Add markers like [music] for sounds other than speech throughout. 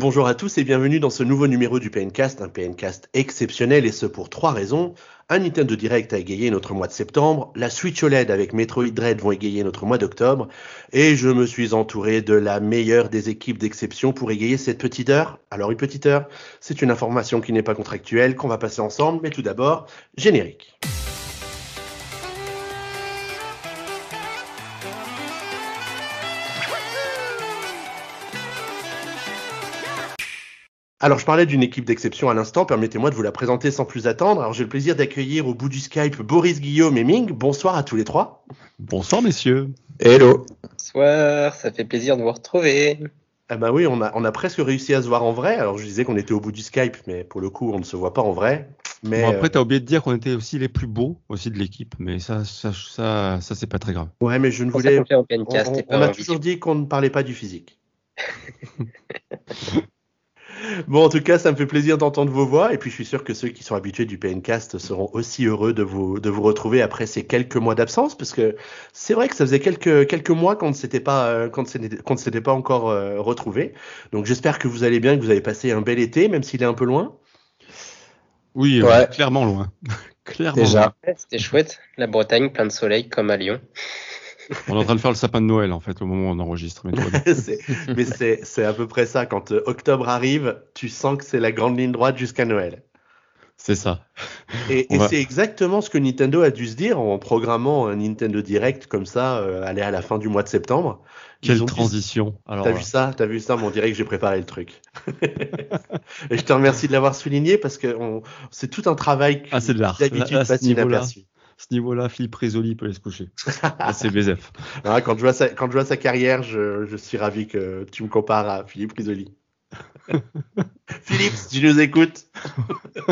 Bonjour à tous et bienvenue dans ce nouveau numéro du PNcast, un PNcast exceptionnel et ce pour trois raisons. Un Nintendo Direct a égayé notre mois de septembre, la Switch OLED avec Metroid Dread vont égayer notre mois d'octobre, et je me suis entouré de la meilleure des équipes d'exception pour égayer cette petite heure. Alors une petite heure, c'est une information qui n'est pas contractuelle, qu'on va passer ensemble, mais tout d'abord, générique. Alors, je parlais d'une équipe d'exception à l'instant. Permettez-moi de vous la présenter sans plus attendre. Alors, j'ai le plaisir d'accueillir au bout du Skype Boris Guillaume et Ming. Bonsoir à tous les trois. Bonsoir, messieurs. Hello. Bonsoir, ça fait plaisir de vous retrouver. Ah bah oui, on a, on a presque réussi à se voir en vrai. Alors, je disais qu'on était au bout du Skype, mais pour le coup, on ne se voit pas en vrai. Mais Bon, après, t'as oublié de dire qu'on était aussi les plus beaux aussi de l'équipe, mais ça, ça, ça, ça c'est pas très grave. ouais, mais je ne voulais. On, on- on a toujours dit qu'on ne parlait pas du physique. [laughs] Bon, en tout cas, ça me fait plaisir d'entendre vos voix, et puis je suis sûr que ceux qui sont habitués du PNcast seront aussi heureux de vous, de vous retrouver après ces quelques mois d'absence, parce que c'est vrai que ça faisait quelques, quelques mois qu'on ne s'était pas, euh, qu'on ne s'était pas encore euh, retrouvés. Donc j'espère que vous allez bien, que vous avez passé un bel été, même s'il est un peu loin. Oui, euh, Ouais. clairement loin. [laughs] clairement. Déjà. C'était chouette. La Bretagne, plein de soleil comme à Lyon. On est en train de faire le sapin de Noël, en fait, au moment où on enregistre. Mais. [laughs] C'est- mais c'est c'est à peu près ça. Quand euh, octobre arrive, tu sens que c'est la grande ligne droite jusqu'à Noël. c'est ça. Et, On et va- c'est exactement ce que Nintendo a dû se dire en programmant un Nintendo Direct comme ça, euh, aller à la fin du mois de septembre. Quelle transition. T'as vu ça? T'as vu ça? On dirait que j'ai préparé le truc. [laughs] et je te remercie de l'avoir souligné parce que on- c'est tout un travail qui Ah, de l'art. d'habitude passe inaperçu. Ce niveau-là, Philippe Risoli peut aller se coucher. [laughs] C'est BZF. Quand, je vois sa, quand je vois sa carrière, je, je suis ravi que tu me compares à Philippe Risoli. [laughs] Philippe, si tu nous écoutes. [laughs]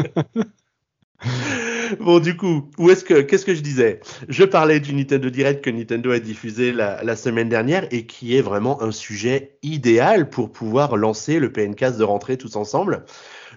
bon, du coup, où est-ce que, qu'est-ce que je disais? Je parlais du Nintendo Direct que Nintendo a diffusé la, la semaine dernière et qui est vraiment un sujet idéal pour pouvoir lancer le PNcast de rentrée tous ensemble.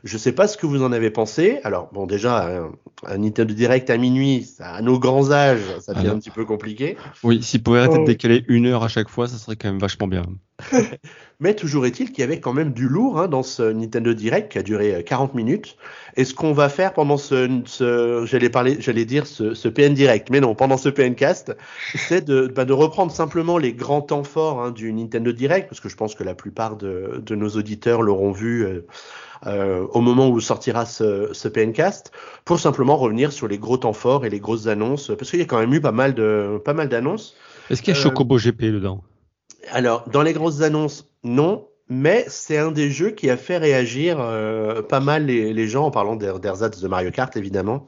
Je sais pas ce que vous en avez pensé. Alors, bon, déjà, un, un Nintendo Direct à minuit, ça, à nos grands âges, ça devient Alors. un petit peu compliqué. Oui, s'il pouvait arrêter Oh. de décaler une heure à chaque fois, ça serait quand même vachement bien. [laughs] Mais toujours est-il qu'il y avait quand même du lourd hein, dans ce Nintendo Direct qui a duré euh, 40 minutes. Et ce qu'on va faire pendant ce, ce j'allais parler, j'allais dire ce, ce PN Direct, mais non, pendant ce PNcast, c'est de, bah, de reprendre simplement les grands temps forts hein, du Nintendo Direct, parce que je pense que la plupart de, de nos auditeurs l'auront vu euh, euh, au moment où sortira ce, ce PNcast, pour simplement revenir sur les gros temps forts et les grosses annonces, parce qu'il y a quand même eu pas mal de, pas mal d'annonces. Est-ce qu'il y a Euh, Chocobo GP dedans? Alors, dans les grosses annonces, non, mais c'est un des jeux qui a fait réagir euh, pas mal les, les gens en parlant d'Er- d'ersatz de Mario Kart, évidemment.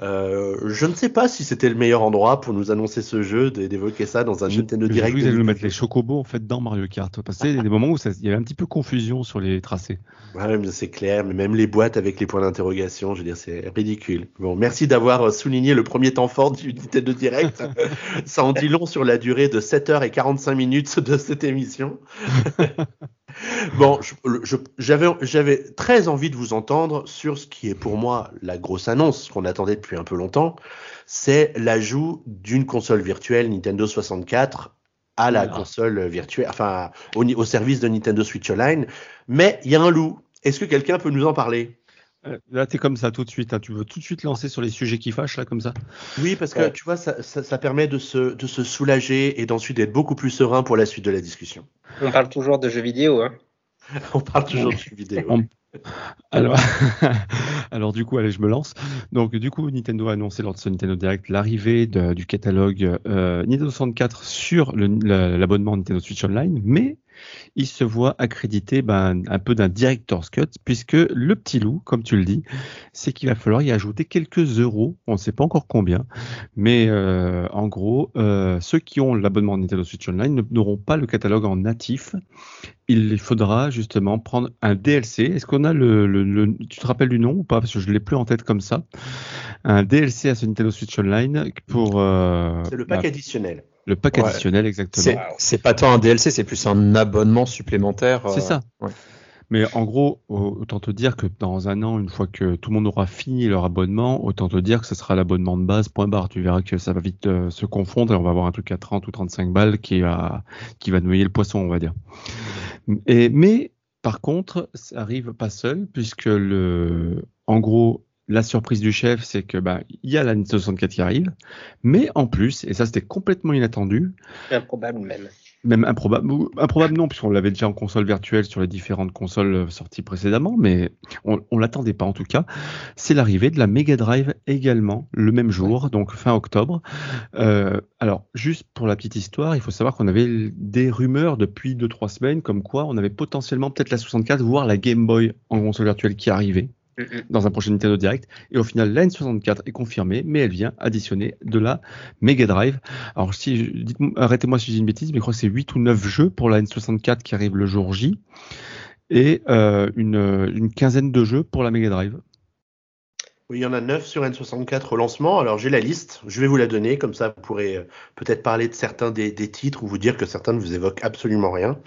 Euh, je ne sais pas si c'était le meilleur endroit pour nous annoncer ce jeu, d'évoquer ça dans un Nintendo Direct. qu'ils allaient nous mettre les chocobos en fait dans Mario Kart. Parce qu'il y a des moments où il y avait un petit peu confusion sur les tracés. [laughs] Ouais, c'est clair, mais même les boîtes avec les points d'interrogation, je veux dire, c'est ridicule. Bon, merci d'avoir euh, souligné le premier temps fort du Nintendo Direct. [laughs] Ça en dit long sur la durée de 7h45 minutes de cette émission. [laughs] bon, j'avais très envie de vous entendre sur ce qui est pour moi la grosse annonce qu'on attendait depuis un peu longtemps, c'est l'ajout d'une console virtuelle Nintendo 64 à la Ah. console virtuelle, enfin au, service de Nintendo Switch Online. Mais il y a un loup. Est-ce que quelqu'un peut nous en parler? Euh, Là, t'es comme ça tout de suite. hein. Tu veux tout de suite lancer sur les sujets qui fâchent, là, comme ça? Oui, parce que Ouais. tu vois, ça, ça, ça permet de se, de se soulager et d'ensuite d'être beaucoup plus serein pour la suite de la discussion. On parle toujours de jeux vidéo. Hein. [laughs] On parle toujours [laughs] de jeux vidéo. On- [laughs] Alors, du coup, allez, je me lance. Donc, du coup, Nintendo a annoncé lors de ce Nintendo Direct l'arrivée du catalogue euh, Nintendo 64 sur l'abonnement Nintendo Switch Online, mais il se voit accrédité ben, un peu d'un director's cut, puisque le petit loup, comme tu le dis, c'est qu'il va falloir y ajouter quelques euros. On ne sait pas encore combien, mais euh, en gros, euh, ceux qui ont l'abonnement Nintendo Switch Online ne- n'auront pas le catalogue en natif. Il faudra justement prendre un DLC. Est-ce qu'on a le, le- le- Tu te rappelles du nom ou pas? Parce que je l'ai plus en tête comme ça. Un DLC à ce Nintendo Switch Online pour euh, C'est le pack bah, additionnel. Le pack Ouais. additionnel exactement. C'est pas tant un DLC, c'est plus un abonnement supplémentaire. C'est euh, ça. ouais. Mais en gros, au- autant te dire que dans un an, une fois que tout le monde aura fini leur abonnement, autant te dire que ce sera l'abonnement de base, point barre. Tu verras que ça va vite euh, se confondre et on va avoir un truc à 30 ou 35 balles qui va, qui va noyer le poisson, on va dire. Et, mais par contre, ça arrive pas seul, puisque le, en gros, la surprise du chef, c'est que bah, il y a la Nintendo 64 qui arrive, mais en plus, et ça c'était complètement inattendu, Improbable même. même improbable, improbable non, puisqu'on l'avait déjà en console virtuelle sur les différentes consoles euh, sorties précédemment, mais on, on l'attendait pas en tout cas. C'est l'arrivée de la Mega Drive également le même jour, donc fin octobre. Euh, alors, juste pour la petite histoire, il faut savoir qu'on avait des rumeurs depuis 2-3 semaines, comme quoi on avait potentiellement peut-être la 64, voire la Game Boy en console virtuelle qui arrivait. Dans un prochain Nintendo Direct. Et au final, la N64 est confirmée, mais elle vient additionner de la Mega Drive. Alors, arrêtez-moi si j'ai une bêtise, mais je crois que c'est 8 ou 9 jeux pour la N64 qui arrive le jour J. Et euh, une quinzaine de jeux pour la Mega Drive. Oui, il y en a 9 sur N64 au lancement. Alors j'ai la liste, je vais vous la donner, comme ça vous pourrez euh, peut-être parler de certains des, des titres ou vous dire que certains ne vous évoquent absolument rien.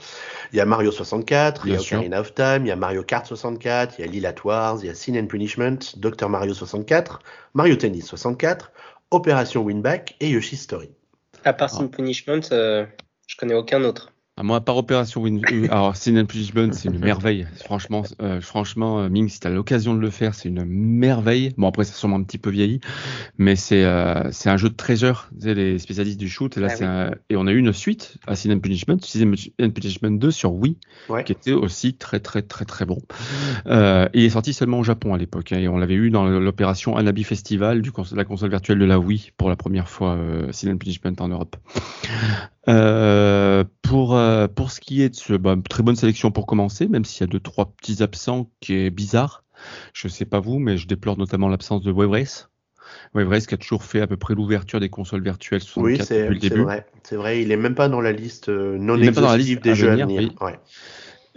Il y a Mario 64, il y a sûr. Ocarina of Time, il y a Mario Kart 64, il y a Lila Wars, il y a Sin and Punishment, Dr Mario 64, Mario Tennis 64, Opération Winback et Yoshi's Story. À part Sin Punishment, euh, je connais aucun autre. À moi, par opération Win. euh, [laughs] Alors, Sin and Punishment, c'est une merveille. Franchement, euh, franchement, euh, Ming, si tu as l'occasion de le faire, c'est une merveille. Bon, après, c'est sûrement un petit peu vieilli, mais c'est euh, c'est un jeu de treasure. Tu sais, les spécialistes du shoot. Et là, Ah c'est oui. un- et on a eu une suite à Sin and Punishment, Sin and Punishment 2 sur Wii, Ouais. qui était aussi très, très, très, très bon. Euh, il est sorti seulement au Japon à l'époque, hein, et on l'avait eu dans l'opération Anabi Festival du cons- la console virtuelle de la Wii pour la première fois, euh, Sin and Punishment en Europe. Euh, pour euh, pour ce qui est de ce bah, très bonne sélection pour commencer, même s'il y a deux trois petits absents qui est bizarre. Je sais pas vous, mais je déplore notamment l'absence de Wave Race. Wave Race qui a toujours fait à peu près l'ouverture des consoles virtuelles 64 Oui, depuis le début. vrai. C'est vrai, il est même pas dans la liste euh, non dans la exhaustive liste des à jeux venir, à venir. oui. Ouais.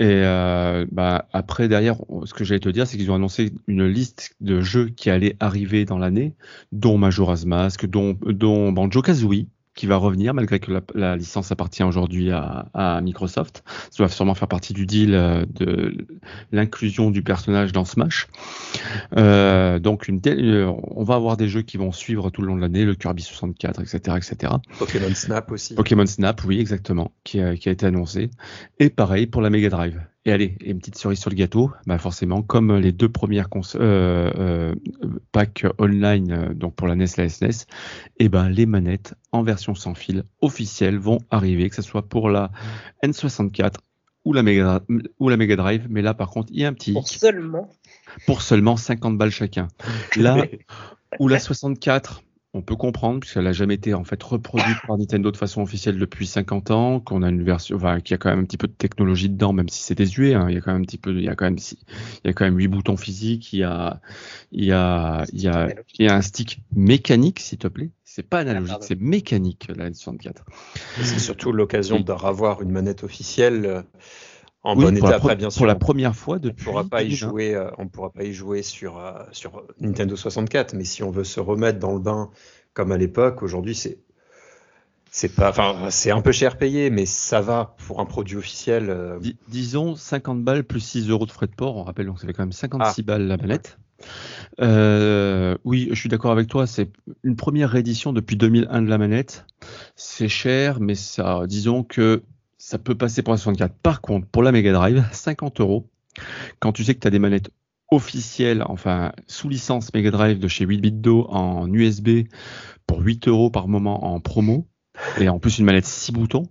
Et euh, bah, après, derrière, ce que j'allais te dire, c'est qu'ils ont annoncé une liste de jeux qui allaient arriver dans l'année, dont Majora's Mask, dont, dont Banjo-Kazooie, qui va revenir, malgré que la, la licence appartient aujourd'hui à, à Microsoft. Ça doit sûrement faire partie du deal euh, de l'inclusion du personnage dans Smash. Euh, donc, une telle, euh, on va avoir des jeux qui vont suivre tout le long de l'année, le Kirby 64, etc., etc. Pokémon Snap aussi. Pokémon Snap, oui, exactement, qui a, qui a été annoncé. Et pareil pour la Mega Drive. Et allez, et une petite cerise sur le gâteau, bah forcément, comme les deux premières euh, euh, packs online, euh, donc pour la NES, la SNES, et ben les manettes en version sans fil officielles vont arriver, que ce soit pour la N64 ou la Mega, ou la Mega Drive. Mais là, par contre, il y a un petit Pour hic seulement. pour seulement 50 balles chacun. Là, [laughs] ou la 64, on peut comprendre puisqu'elle n'a jamais été en fait reproduite par Nintendo de façon officielle depuis 50 ans, qu'on a une version, enfin, qui a quand même un petit peu de technologie dedans, même si c'est désuet. Hein, il y a quand même un petit peu, il y a quand même, si- il y a quand même huit boutons physiques, il y a, il y a, il y a, il y a un stick mécanique, s'il te plaît. C'est pas analogique, pardon. c'est mécanique la N64. C'est surtout l'occasion Oui. de revoir une manette officielle euh, en Oui, bon pour, la, état après, bien pour sûr. la on- première fois on depuis. pourra pas y 2001. jouer, euh, on pourra pas y jouer sur euh, sur Nintendo 64, mais si on veut se remettre dans le bain comme à l'époque, aujourd'hui c'est c'est pas, enfin c'est un peu cher payé, mais ça va pour un produit officiel. euh, Dis- disons 50 balles plus 6 euros de frais de port. On rappelle, donc ça fait quand même 56 balles la manette. Euh, oui, je suis d'accord avec toi. C'est une première réédition depuis 2001 de la manette. C'est cher, mais ça, disons que ça peut passer pour la 64. Par contre, pour la Mega Drive, 50 euros. Quand tu sais que tu as des manettes officielles, enfin sous licence Mega Drive de chez 8bitdo en USB pour 8 euros par moment en promo, et en plus une manette 6 boutons.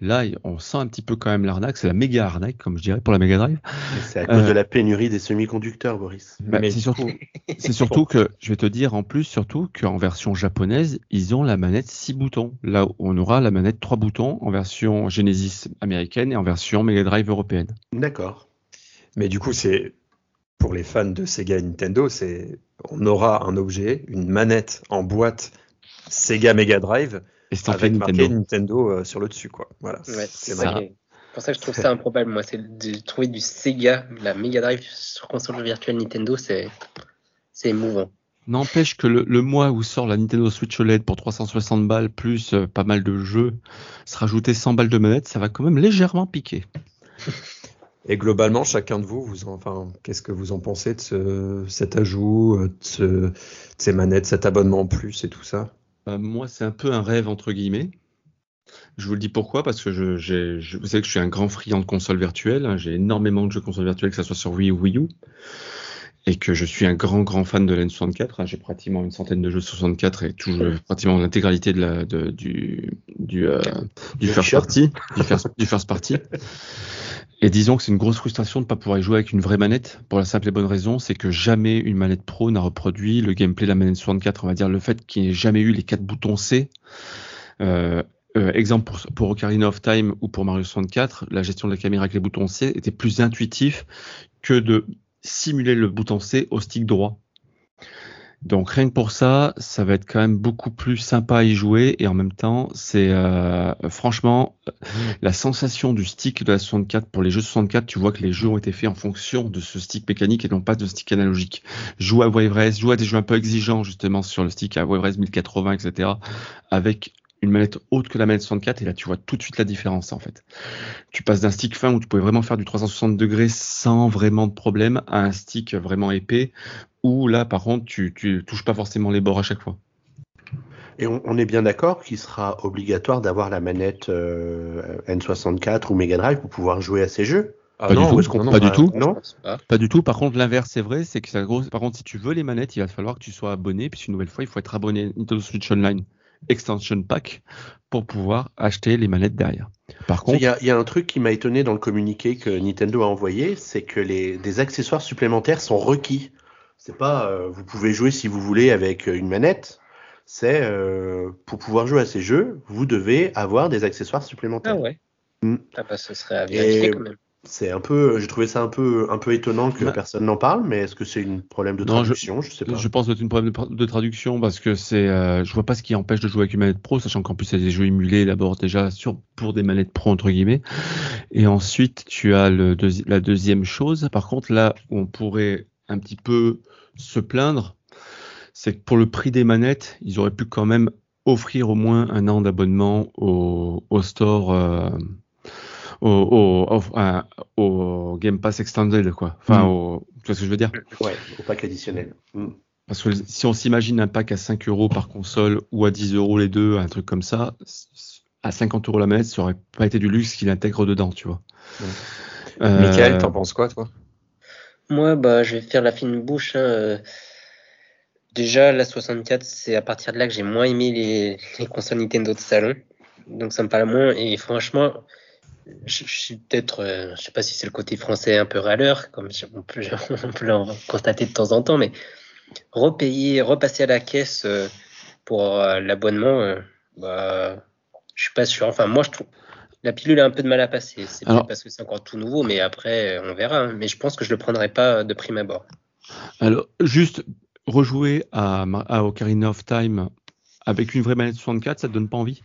Là, on sent un petit peu quand même l'arnaque. C'est la méga arnaque, comme je dirais, pour la Mega Drive. C'est à cause Euh, de la pénurie des semi-conducteurs, Boris. Bah, mais c'est surtout, coup, c'est surtout que, je vais te dire en plus, surtout qu'en version japonaise, ils ont la manette 6 boutons. Là où on aura la manette 3 boutons en version Genesis américaine et en version Mega Drive européenne. D'accord. mais du coup c'est pour les fans de Sega et Nintendo, c'est on aura un objet, une manette en boîte Sega Mega Drive Et c'est en fait avec marqué Nintendo. Nintendo euh, sur le dessus quoi. Voilà. Ouais, c'est pour ça que je trouve ça improbable, moi. C'est de trouver du Sega, la Mega Drive sur console virtuelle Nintendo, c'est c'est émouvant. N'empêche que le, le mois où sort la Nintendo Switch OLED pour 360 balles plus euh, pas mal de jeux, se rajouter 100 balles de manette, ça va quand même légèrement piquer. Et globalement, chacun de vous, vous en- enfin, qu'est-ce que vous en pensez de ce, cet ajout, euh, de, ce- de ces manettes, cet abonnement en plus et tout ça? Euh, moi, c'est un peu un rêve entre guillemets. Je vous le dis pourquoi, parce que je, vous savez que je suis un grand friand de consoles virtuelles. hein. J'ai énormément de jeux consoles virtuelles, que ce soit sur Wii ou Wii U. Et que je suis un grand, grand fan de l'N64. hein. J'ai pratiquement une centaine de jeux 64 et tout, pratiquement l'intégralité de la, de- du, du, euh, du Le first shop. party. Du first, du first party. Et disons que c'est une grosse frustration de ne pas pouvoir y jouer avec une vraie manette, pour la simple et bonne raison, c'est que jamais une manette pro n'a reproduit le gameplay de la manette 64. On va dire le fait qu'il n'y ait jamais eu les quatre boutons C. Euh, euh, exemple pour, pour Ocarina of Time ou pour Mario 64, la gestion de la caméra avec les boutons C était plus intuitif que de simuler le bouton C au stick droit. Donc rien que pour ça, ça va être quand même beaucoup plus sympa à y jouer et en même temps, c'est euh, franchement la sensation du stick de la 64 pour les jeux 64, tu vois que les jeux ont été faits en fonction de ce stick mécanique et non pas de stick analogique. Joue à Wave Race, joue à des jeux un peu exigeants justement sur le stick à Wave Race 1080, etc. avec une manette haute que la manette 64 et là tu vois tout de suite la différence en fait. Tu passes d'un stick fin où tu pouvais vraiment faire du 360 degrés sans vraiment de problème à un stick vraiment épais où là par contre tu, tu touches pas forcément les bords à chaque fois. Et on, on est bien d'accord qu'il sera obligatoire d'avoir la manette euh, N64 ou Mega Drive pour pouvoir jouer à ces jeux. Ah Pas du tout, non, pas du tout. Non pas. Pas du tout. Par contre, l'inverse, c'est vrai, c'est que ça gros. Par contre, si tu veux les manettes, il va falloir que tu sois abonné. Puis une nouvelle fois, il faut être abonné à Nintendo Switch Online Extension Pack pour pouvoir acheter les manettes derrière. Par Il contre, y, a, il y a un truc qui m'a étonné dans le communiqué que Nintendo a envoyé, c'est que les des accessoires supplémentaires sont requis. C'est pas euh, vous pouvez jouer si vous voulez avec une manette. C'est euh, pour pouvoir jouer à ces jeux, vous devez avoir des accessoires Ah supplémentaires. ouais. Mm. Ah bah ce serait à vérifier Et- quand même. C'est un peu, j'ai trouvé ça un peu un peu étonnant que Bah- personne n'en parle, mais est-ce que c'est un problème de Non, je- traduction? Je, sais pas. je pense que c'est une problème de, de traduction parce que c'est, euh, je vois pas ce qui empêche de jouer avec une manette pro, sachant qu'en plus il y a des jeux émulés d'abord déjà sur pour des manettes pro entre guillemets. Et ensuite tu as le deuxi- la deuxième chose. Par contre là où on pourrait un petit peu se plaindre, c'est que pour le prix des manettes, ils auraient pu quand même offrir au moins un an d'abonnement au, au store. euh, au, au, au- à- au Game Pass Extended, quoi. Enfin, Mm. au, tu vois ce que je veux dire? Ouais, au pack additionnel. Mm. Parce que si on s'imagine un pack à 5 euros par console ou à 10 euros les deux, un truc comme ça, à 50 euros la manette, ça aurait pas été du luxe qu'il intègre dedans, tu vois. Euh, Michael, t'en penses quoi, toi? Moi, bah, je vais faire la fine bouche. hein, euh. Déjà, la 64, c'est à partir de là que j'ai moins aimé les, les consoles Nintendo salon. Donc, ça me parle moins. Et franchement, je, suis peut-être, euh, je sais pas si c'est le côté français un peu râleur, comme on peut, [laughs] on le constater de temps en temps, mais repayer, repasser à la caisse euh, pour euh, l'abonnement, bah, je suis pas sûr. Enfin, moi, je trouve la pilule a un peu de mal à passer. C'est parce que c'est encore tout nouveau, mais après, on verra. hein. Mais je pense que je le prendrai pas de prime abord. Alors, juste rejouer à, Ocarina of Time avec une vraie manette 64, ça te donne pas envie?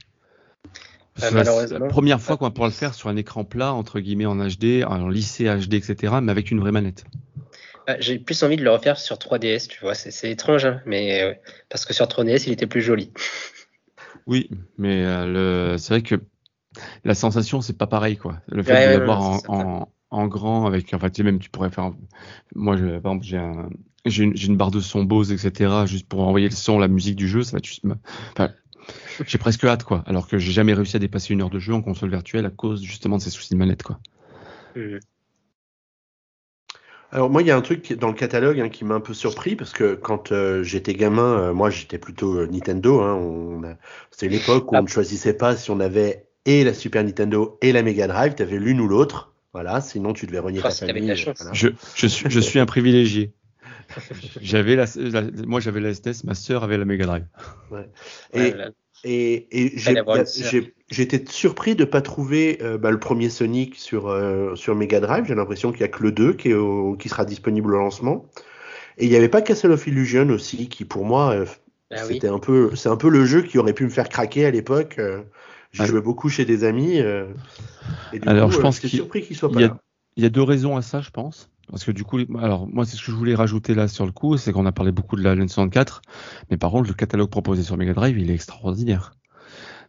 Euh, c'est la première fois qu'on va pouvoir le faire sur un écran plat, entre guillemets en HD, en lycée HD, etc., mais avec une vraie manette. Ah, J'ai plus envie de le refaire sur 3DS, tu vois. C'est étrange, hein, mais euh, parce que sur 3DS, il était plus joli. Oui, mais euh, c'est vrai que la sensation, c'est pas pareil, quoi. Le fait Ouais, de ouais, l'avoir ouais, en, grand, avec, en fait, tu sais, même tu pourrais faire, moi, je, par exemple, j'ai un, j'ai une, barre de son Bose, etc., juste pour envoyer le son, la musique du jeu, ça va juste, me- enfin, j'ai presque hâte, quoi. Alors que j'ai jamais réussi à dépasser une heure de jeu en console virtuelle à cause, justement, de ces soucis de manette, quoi. Mhm. Alors moi, il y a un truc dans le catalogue hein, qui m'a un peu surpris parce que quand euh, j'étais gamin, euh, moi j'étais plutôt euh, Nintendo. Hein, C'était l'époque où Ah. on ne choisissait pas si on avait et la Super Nintendo et la Mega Drive. Tu avais l'une ou l'autre. Voilà, sinon tu devais renier ta famille. la chance. voilà. Je, je suis, je suis un privilégié. [laughs] J'avais la, la- moi, j'avais la SNES, ma sœur avait la Mega Drive. Et, été surpris de pas trouver euh, bah, le premier Sonic sur, euh, sur Mega Drive. J'ai l'impression qu'il y a que le 2 qui, est au- qui sera disponible au lancement. Et il n'y avait pas Castle of Illusion aussi, qui pour moi euh, Ah oui. C'était un peu, c'est un peu le jeu qui aurait pu me faire craquer à l'époque. Ah. jouais beaucoup chez des amis. euh, et du Alors, coup, je euh, pense qu'il- surpris qu'il soit pas y a- là. Il y a deux raisons à ça, je pense. Parce que du coup, alors moi, c'est ce que je voulais rajouter là sur le coup, c'est qu'on a parlé beaucoup de la N64, mais par contre, le catalogue proposé sur Mega Drive, il est extraordinaire.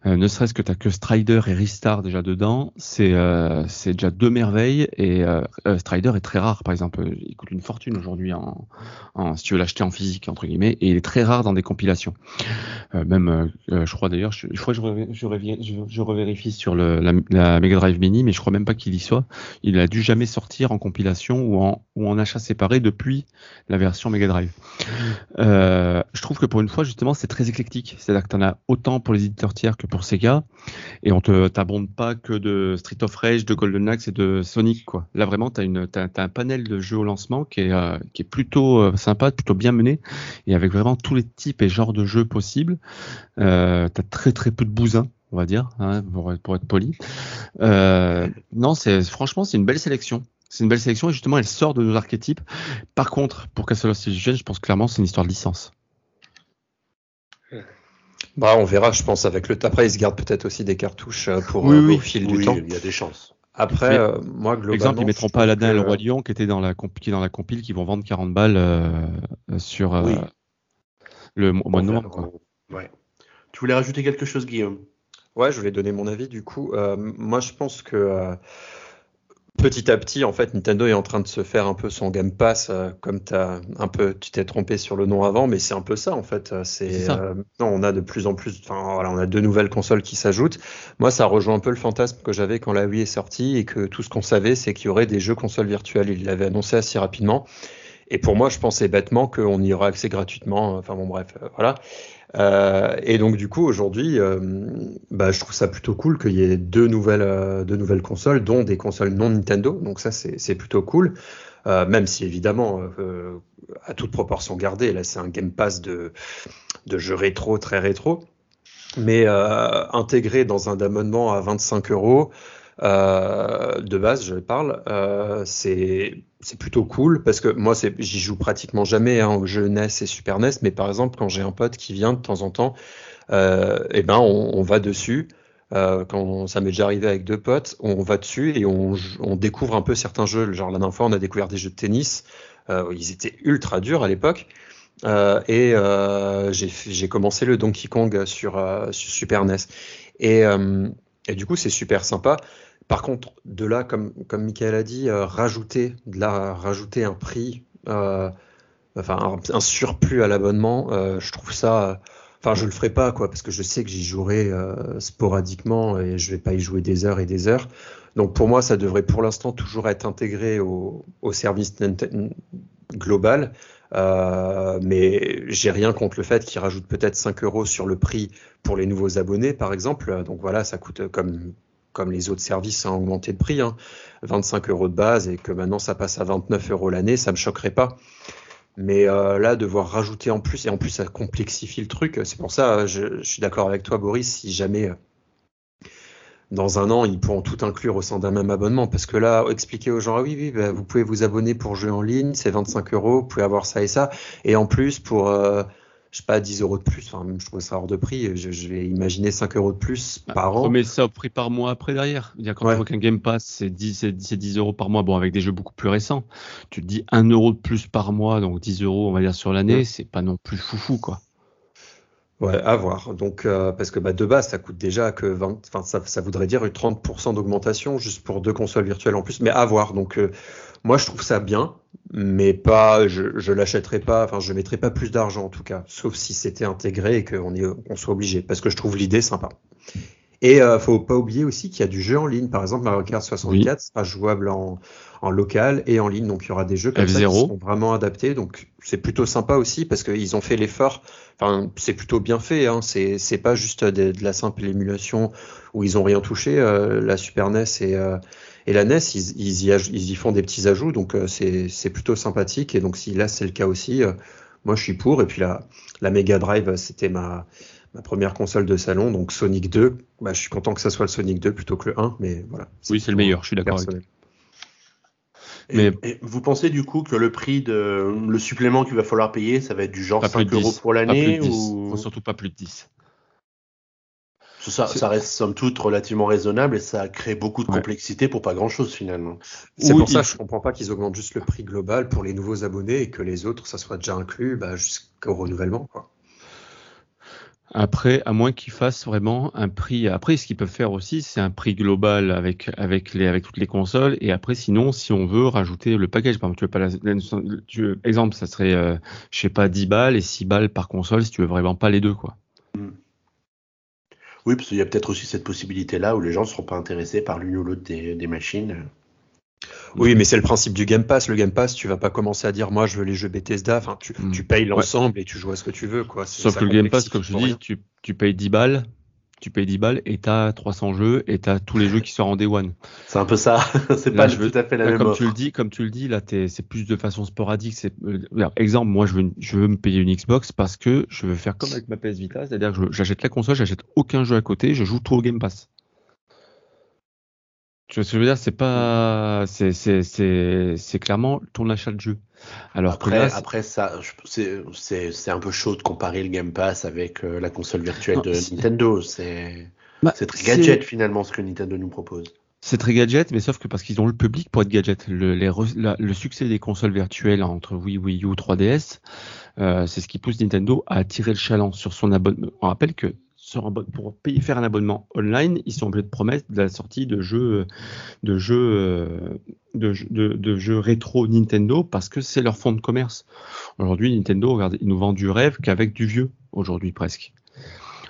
Euh, ne serait-ce que tu que Strider et Ristar déjà dedans, c'est euh, déjà deux merveilles. Et euh, euh, Strider est très rare, par exemple. Il coûte une fortune aujourd'hui en, en, si tu veux l'acheter en physique, entre guillemets. Et il est très rare dans des compilations. même, je crois d'ailleurs, je, je, je, je, je, revérifie sur le, la, la, Mega Drive Mini, mais je crois même pas qu'il y soit. Il a dû jamais sortir en compilation ou en, ou en achat séparé depuis la version Mega Drive. je trouve que pour une fois, justement, c'est très éclectique. C'est-à-dire que tu en as autant pour les éditeurs tiers que pour Sega. Et on te t'abonde pas que de Street of Rage, de Golden Axe et de Sonic, quoi. Là, vraiment, tu as, un panel de jeux au lancement qui est, euh, qui est plutôt euh, sympa, plutôt bien mené, et avec vraiment tous les types et genres de jeux possibles. Euh, tu as très très peu de bousins on va dire, hein, pour, pour, être poli. Non, c'est franchement c'est une belle sélection. C'est une belle sélection et justement elle sort de nos archétypes. Par contre, pour Castle of Civilization, je pense clairement c'est une histoire de licence. Bah, on verra, je pense, avec le. Après, ils se gardent peut-être aussi des cartouches euh, pour oui, euh, au fil du temps. Il y a des chances. Après, euh, moi, globalement. Exemple, ils mettront pas Aladdin et le Roi Lion qui était dans la, qui dans la compile qui vont vendre 40 balles euh, sur le mois de novembre. Ouais. Tu voulais rajouter quelque chose, Guillaume? Ouais, je voulais donner mon avis du coup. moi, je pense que petit à petit, en fait, Nintendo est en train de se faire un peu son Game Pass, euh, comme as un peu, tu t'es trompé sur le nom avant, mais c'est un peu ça en fait. Euh, c'est, euh, non, on a de plus en plus, enfin voilà, on a deux nouvelles consoles qui s'ajoutent. Moi, ça rejoint un peu le fantasme que j'avais quand la Wii est sortie et que tout ce qu'on savait, c'est qu'il y aurait des jeux consoles virtuelles. Il l'avait annoncé assez rapidement. Et pour moi, je pensais bêtement qu'on y aura accès gratuitement. Enfin bon, bref, voilà. Euh, et donc du coup aujourd'hui, euh, bah, je trouve ça plutôt cool qu'il y ait deux nouvelles, euh, deux nouvelles consoles, dont des consoles non Nintendo. Donc ça c'est plutôt cool. Même si évidemment, à toute proportion gardée, là c'est un Game Pass de, de jeux rétro, très rétro, mais intégré dans un abonnement à 25 euros. De base, je parle, c'est c'est plutôt cool parce que moi, j'y joue pratiquement jamais hein, aux jeux NES et Super NES, mais par exemple, quand j'ai un pote qui vient de temps en temps, euh, eh ben, on, va dessus. Euh, quand ça m'est déjà arrivé avec deux potes, on va dessus et on, découvre un peu certains jeux. Genre la dernière fois, on a découvert des jeux de tennis. Euh, ils étaient ultra durs à l'époque. Et j'ai commencé le Donkey Kong sur, sur Super NES. Et, et du coup, c'est super sympa. Par contre, de là, comme, comme Michael a dit, euh, rajouter, un prix, euh, enfin un, surplus à l'abonnement, euh, je trouve ça. Enfin, je le ferai pas, parce que je sais que j'y jouerai sporadiquement et je vais pas y jouer des heures et des heures. Donc pour moi, ça devrait pour l'instant toujours être intégré au, service global. Mais j'ai rien contre le fait qu'ils rajoutent peut-être 5 euros sur le prix pour les nouveaux abonnés, par exemple. Donc voilà, ça coûte comme comme les autres services, ont augmenté de prix, hein, 25 euros de base et que maintenant ça passe à 29 euros l'année, ça me choquerait pas. Mais euh, là, devoir rajouter en plus, et en plus ça complexifie le truc, c'est pour ça, je, je suis d'accord avec toi Boris, si jamais euh, dans un an, ils pourront tout inclure au sein d'un même abonnement. Parce que là, expliquer aux gens, ah oui, oui, bah, vous pouvez vous abonner pour jouer en ligne, c'est 25 euros, vous pouvez avoir ça et ça. Et en plus, pour, euh, je sais pas, 10 euros de plus. Enfin, je trouve ça hors de prix. Je, je vais imaginer 5 euros de plus bah, par an. Remets ça au prix par mois après derrière. -dire quand ouais. tu vois qu'un Game Pass, c'est 10, 10, euros par mois. Bon, avec des jeux beaucoup plus récents. Tu te dis 1 euro de plus par mois, donc 10 euros, on va dire, sur l'année. Ouais. C'est pas non plus foufou, quoi. Ouais, à voir. Donc, euh, parce que bah, de base, ça coûte déjà que 20, enfin, ça, ça voudrait dire une 30% d'augmentation juste pour deux consoles virtuelles en plus, mais à voir. Donc, euh, moi, je trouve ça bien, mais pas, je, je l'achèterai pas, enfin, je mettrai pas plus d'argent en tout cas, sauf si c'était intégré et qu'on on soit obligé, parce que je trouve l'idée sympa. Et euh, faut pas oublier aussi qu'il y a du jeu en ligne. Par exemple, Mario Kart 64 oui. sera jouable en, en, local et en ligne. Donc il y aura des jeux comme F0. ça qui sont vraiment adaptés. Donc c'est plutôt sympa aussi parce qu'ils ont fait l'effort. Enfin, c'est plutôt bien fait. Hein. C'est pas juste de, de, la simple émulation où ils ont rien touché. Euh, la Super NES et, euh, et la NES, ils, ils, y ils, y font des petits ajouts. Donc euh, c'est plutôt sympathique. Et donc si là c'est le cas aussi, euh, moi je suis pour. Et puis la, la Mega Drive, c'était ma ma première console de salon, donc Sonic 2. Bah, je suis content que ça soit le Sonic 2 plutôt que le 1, mais voilà. Oui, c'est le meilleur, je suis d'accord avec et, mais et vous pensez du coup que le prix de le supplément qu'il va falloir payer, ça va être du genre 5 euros pour l'année ou Faut surtout pas plus de 10. Ça, ça, reste somme toute relativement raisonnable et ça crée beaucoup de ouais. complexité pour pas grand chose finalement. C'est pour ça que je comprends pas qu'ils augmentent juste le prix global pour les nouveaux abonnés et que les autres ça soit déjà inclus bah, jusqu'au renouvellement. Quoi. Après, à moins qu'ils fassent vraiment un prix. Après, ce qu'ils peuvent faire aussi, c'est un prix global avec avec les avec toutes les consoles. Et après, sinon, si on veut rajouter le package, par exemple, tu veux pas la, tu exemple, ça serait, euh, je sais pas, 10 balles et 6 balles par console si tu veux vraiment pas les deux, quoi. Oui, parce qu'il y a peut-être aussi cette possibilité-là où les gens ne seront pas intéressés par l'une ou l'autre des, des machines. Oui, mais c'est le principe du Game Pass. Le Game Pass, tu vas pas commencer à dire moi je veux les jeux Bethesda. Enfin, tu, hmm. tu payes l'ensemble et tu joues à ce que tu veux. Quoi. Sauf que le Game Pass, comme je dis, tu, tu payes 10 balles tu payes 10 balles et t'as 300 jeux et t'as tous les jeux qui sortent en day one. C'est un peu ça. [laughs] c'est pas tout à fait la même comme tu le dis, comme tu le dis, là, c'est plus de façon sporadique. C'est, euh, exemple, moi, je veux, je veux me payer une Xbox parce que je veux faire comme avec ma PS Vita, c'est-à-dire que j'achète la console, j'achète aucun jeu à côté, je joue tout au Game Pass. Tu vois ce que je veux dire? C'est pas, c'est, c'est, c'est, c'est clairement ton achat de jeu. Alors après, après ça, c'est, c'est, c'est un peu chaud de comparer le Game Pass avec euh, la console virtuelle de Nintendo. C'est, bah, c'est très gadget finalement ce que Nintendo nous propose. C'est très gadget, mais sauf que parce qu'ils ont le public pour être gadget. Le, les, le succès des consoles virtuelles entre Wii, Wii U, 3DS, euh, c'est ce qui pousse Nintendo à attirer le chaland sur son abonnement. On rappelle que pour faire un abonnement online, ils sont obligés de promettre la sortie de jeux, de jeux, de, de, jeux rétro Nintendo parce que c'est leur fonds de commerce. Aujourd'hui, Nintendo, regardez, ils nous vendent du rêve qu'avec du vieux, aujourd'hui presque.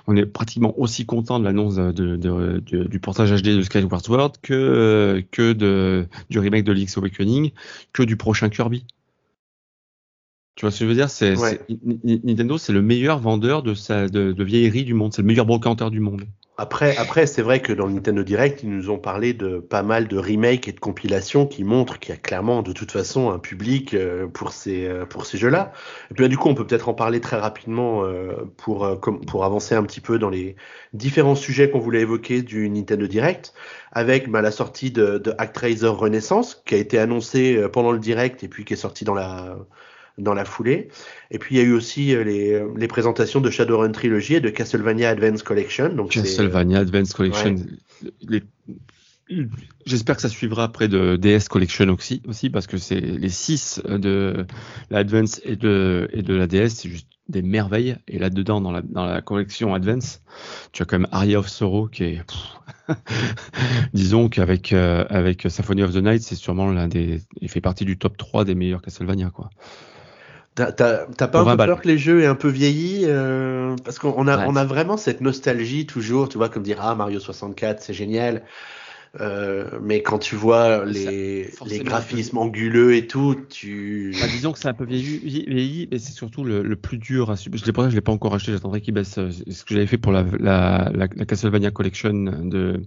On est pratiquement aussi content de l'annonce de, du portage HD de Skyward Sword que, que de, du remake de Link's Awakening, que du prochain Kirby. Tu vois ce que je veux dire? C'est, Nintendo, c'est le meilleur vendeur de, sa, de, de vieillerie du monde. C'est le meilleur brocanteur du monde. Après, après c'est vrai que dans le Nintendo Direct, ils nous ont parlé de pas mal de remakes et de compilations qui montrent qu'il y a clairement, de toute façon, un public euh, pour ces, euh, pour ces jeux-là. Et puis, du coup, on peut peut-être en parler très rapidement euh, pour, pour avancer un petit peu dans les différents sujets qu'on voulait évoquer du Nintendo Direct, avec bah, la sortie de, de ActRaiser Renaissance, qui a été annoncée pendant le Direct et puis qui est sortie dans la dans la foulée. Et puis il y a eu aussi euh, les, euh, les présentations de Shadowrun Trilogy et de Castlevania Advance Collection. Donc Castlevania Advance Collection. J'espère que ça suivra après de DS Collection aussi, aussi parce que c'est les 6 de l'Advance et de, et de la DS, c'est juste des merveilles. Et là-dedans, dans la, dans la collection Advance, tu as quand même Aria of Sorrow qui est. [laughs] disons qu'avec euh, avec Symphony of the Night, c'est sûrement l'un des. Il fait partie du top 3 des meilleurs Castlevania, quoi. T'as pas un peu peur que les jeux aient un peu vieilli euh, Parce qu'on a, on a vraiment cette nostalgie toujours, tu vois, comme dire ah Mario 64 c'est génial. Euh, mais quand tu vois les, les graphismes anguleux et tout, tu. Bah, disons que c'est un peu vieilli, mais c'est surtout le, le, plus dur à suivre. Je je l'ai pas encore acheté, j'attendrai qu'il baisse. Euh, ce que j'avais fait pour la, la, la, la, Castlevania Collection de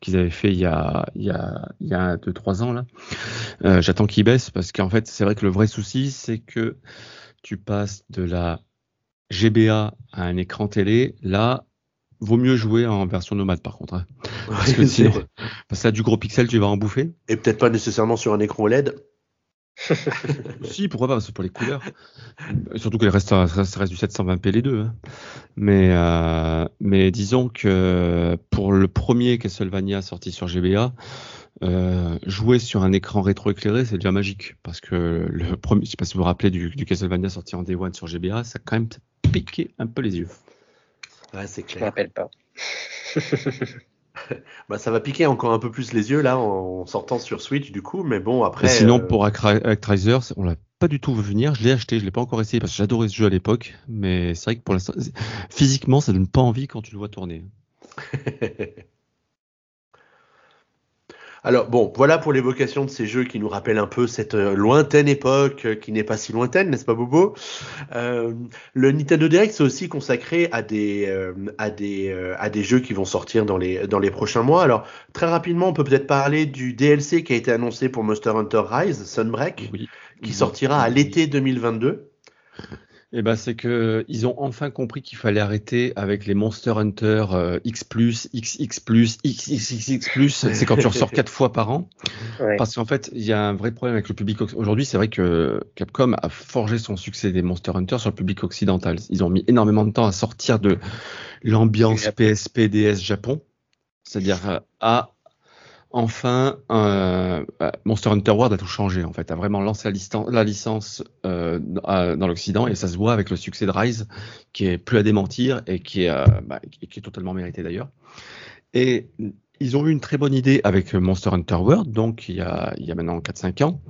qu'ils avaient fait il y a il y a il y a deux trois ans là. Euh, J'attends qu'il baisse parce qu'en fait c'est vrai que le vrai souci c'est que tu passes de la GBA à un écran télé. Là, Vaut mieux jouer en version nomade par contre. Hein. Parce que sinon, parce que là, du gros pixel, tu vas en bouffer. Et peut-être pas nécessairement sur un écran OLED. [laughs] [laughs] si, pourquoi pas, c'est pour les couleurs. Surtout qu'elle reste, reste, reste, du 720p les deux. Hein. Mais, euh, mais disons que pour le premier Castlevania sorti sur GBA, euh, jouer sur un écran rétroéclairé, c'est déjà magique. Parce que le premier, je sais pas si vous vous rappelez du, du Castlevania sorti en Day One sur GBA, ça a quand même piqué un peu les yeux. Ouais, c'est clair. Je rappelle pas. [laughs] bah, ça va piquer encore un peu plus les yeux là en sortant sur Switch du coup, mais bon après. sinon euh, pour Actraiser, on l'a pas du tout vu venir. Je l'ai acheté, je l'ai pas encore essayé parce que j'adorais ce jeu à l'époque, mais c'est vrai que pour l'instant, [laughs] physiquement, ça donne pas envie quand tu le vois tourner. [laughs] Alors bon, voilà pour l'évocation de ces jeux qui nous rappellent un peu cette euh, lointaine époque euh, qui n'est pas si lointaine, n'est-ce pas Bobo? Euh, Le Nintendo Direct c'est aussi consacré à des à des à des jeux qui vont sortir dans les dans les prochains mois. Alors très rapidement, on peut peut-être parler du DLC qui a été annoncé pour Monster Hunter Rise Sunbreak, qui sortira à l'été 2022. Eh ben, c'est que ils ont enfin compris qu'il fallait arrêter avec les Monster Hunter euh, X+, XX+, XXX+. [laughs] C'est quand tu ressors quatre fois par an. Parce qu'en fait, il y a un vrai problème avec le public. Aujourd'hui, c'est vrai que Capcom a forgé son succès des Monster Hunter sur le public occidental. Ils ont mis énormément de temps à sortir de l'ambiance PSP DS Japon. C'est-à-dire euh, à enfin, euh, bah, Monster Hunter World a tout changé en fait, a vraiment lancé la, licence euh, dans l'Occident et ça se voit avec le succès de Rise, qui est plus à démentir et qui est, euh, bah, totalement mérité d'ailleurs. Ils ont eu une très bonne idée avec Monster Hunter World, donc il y a, il y a maintenant 4-5 ans,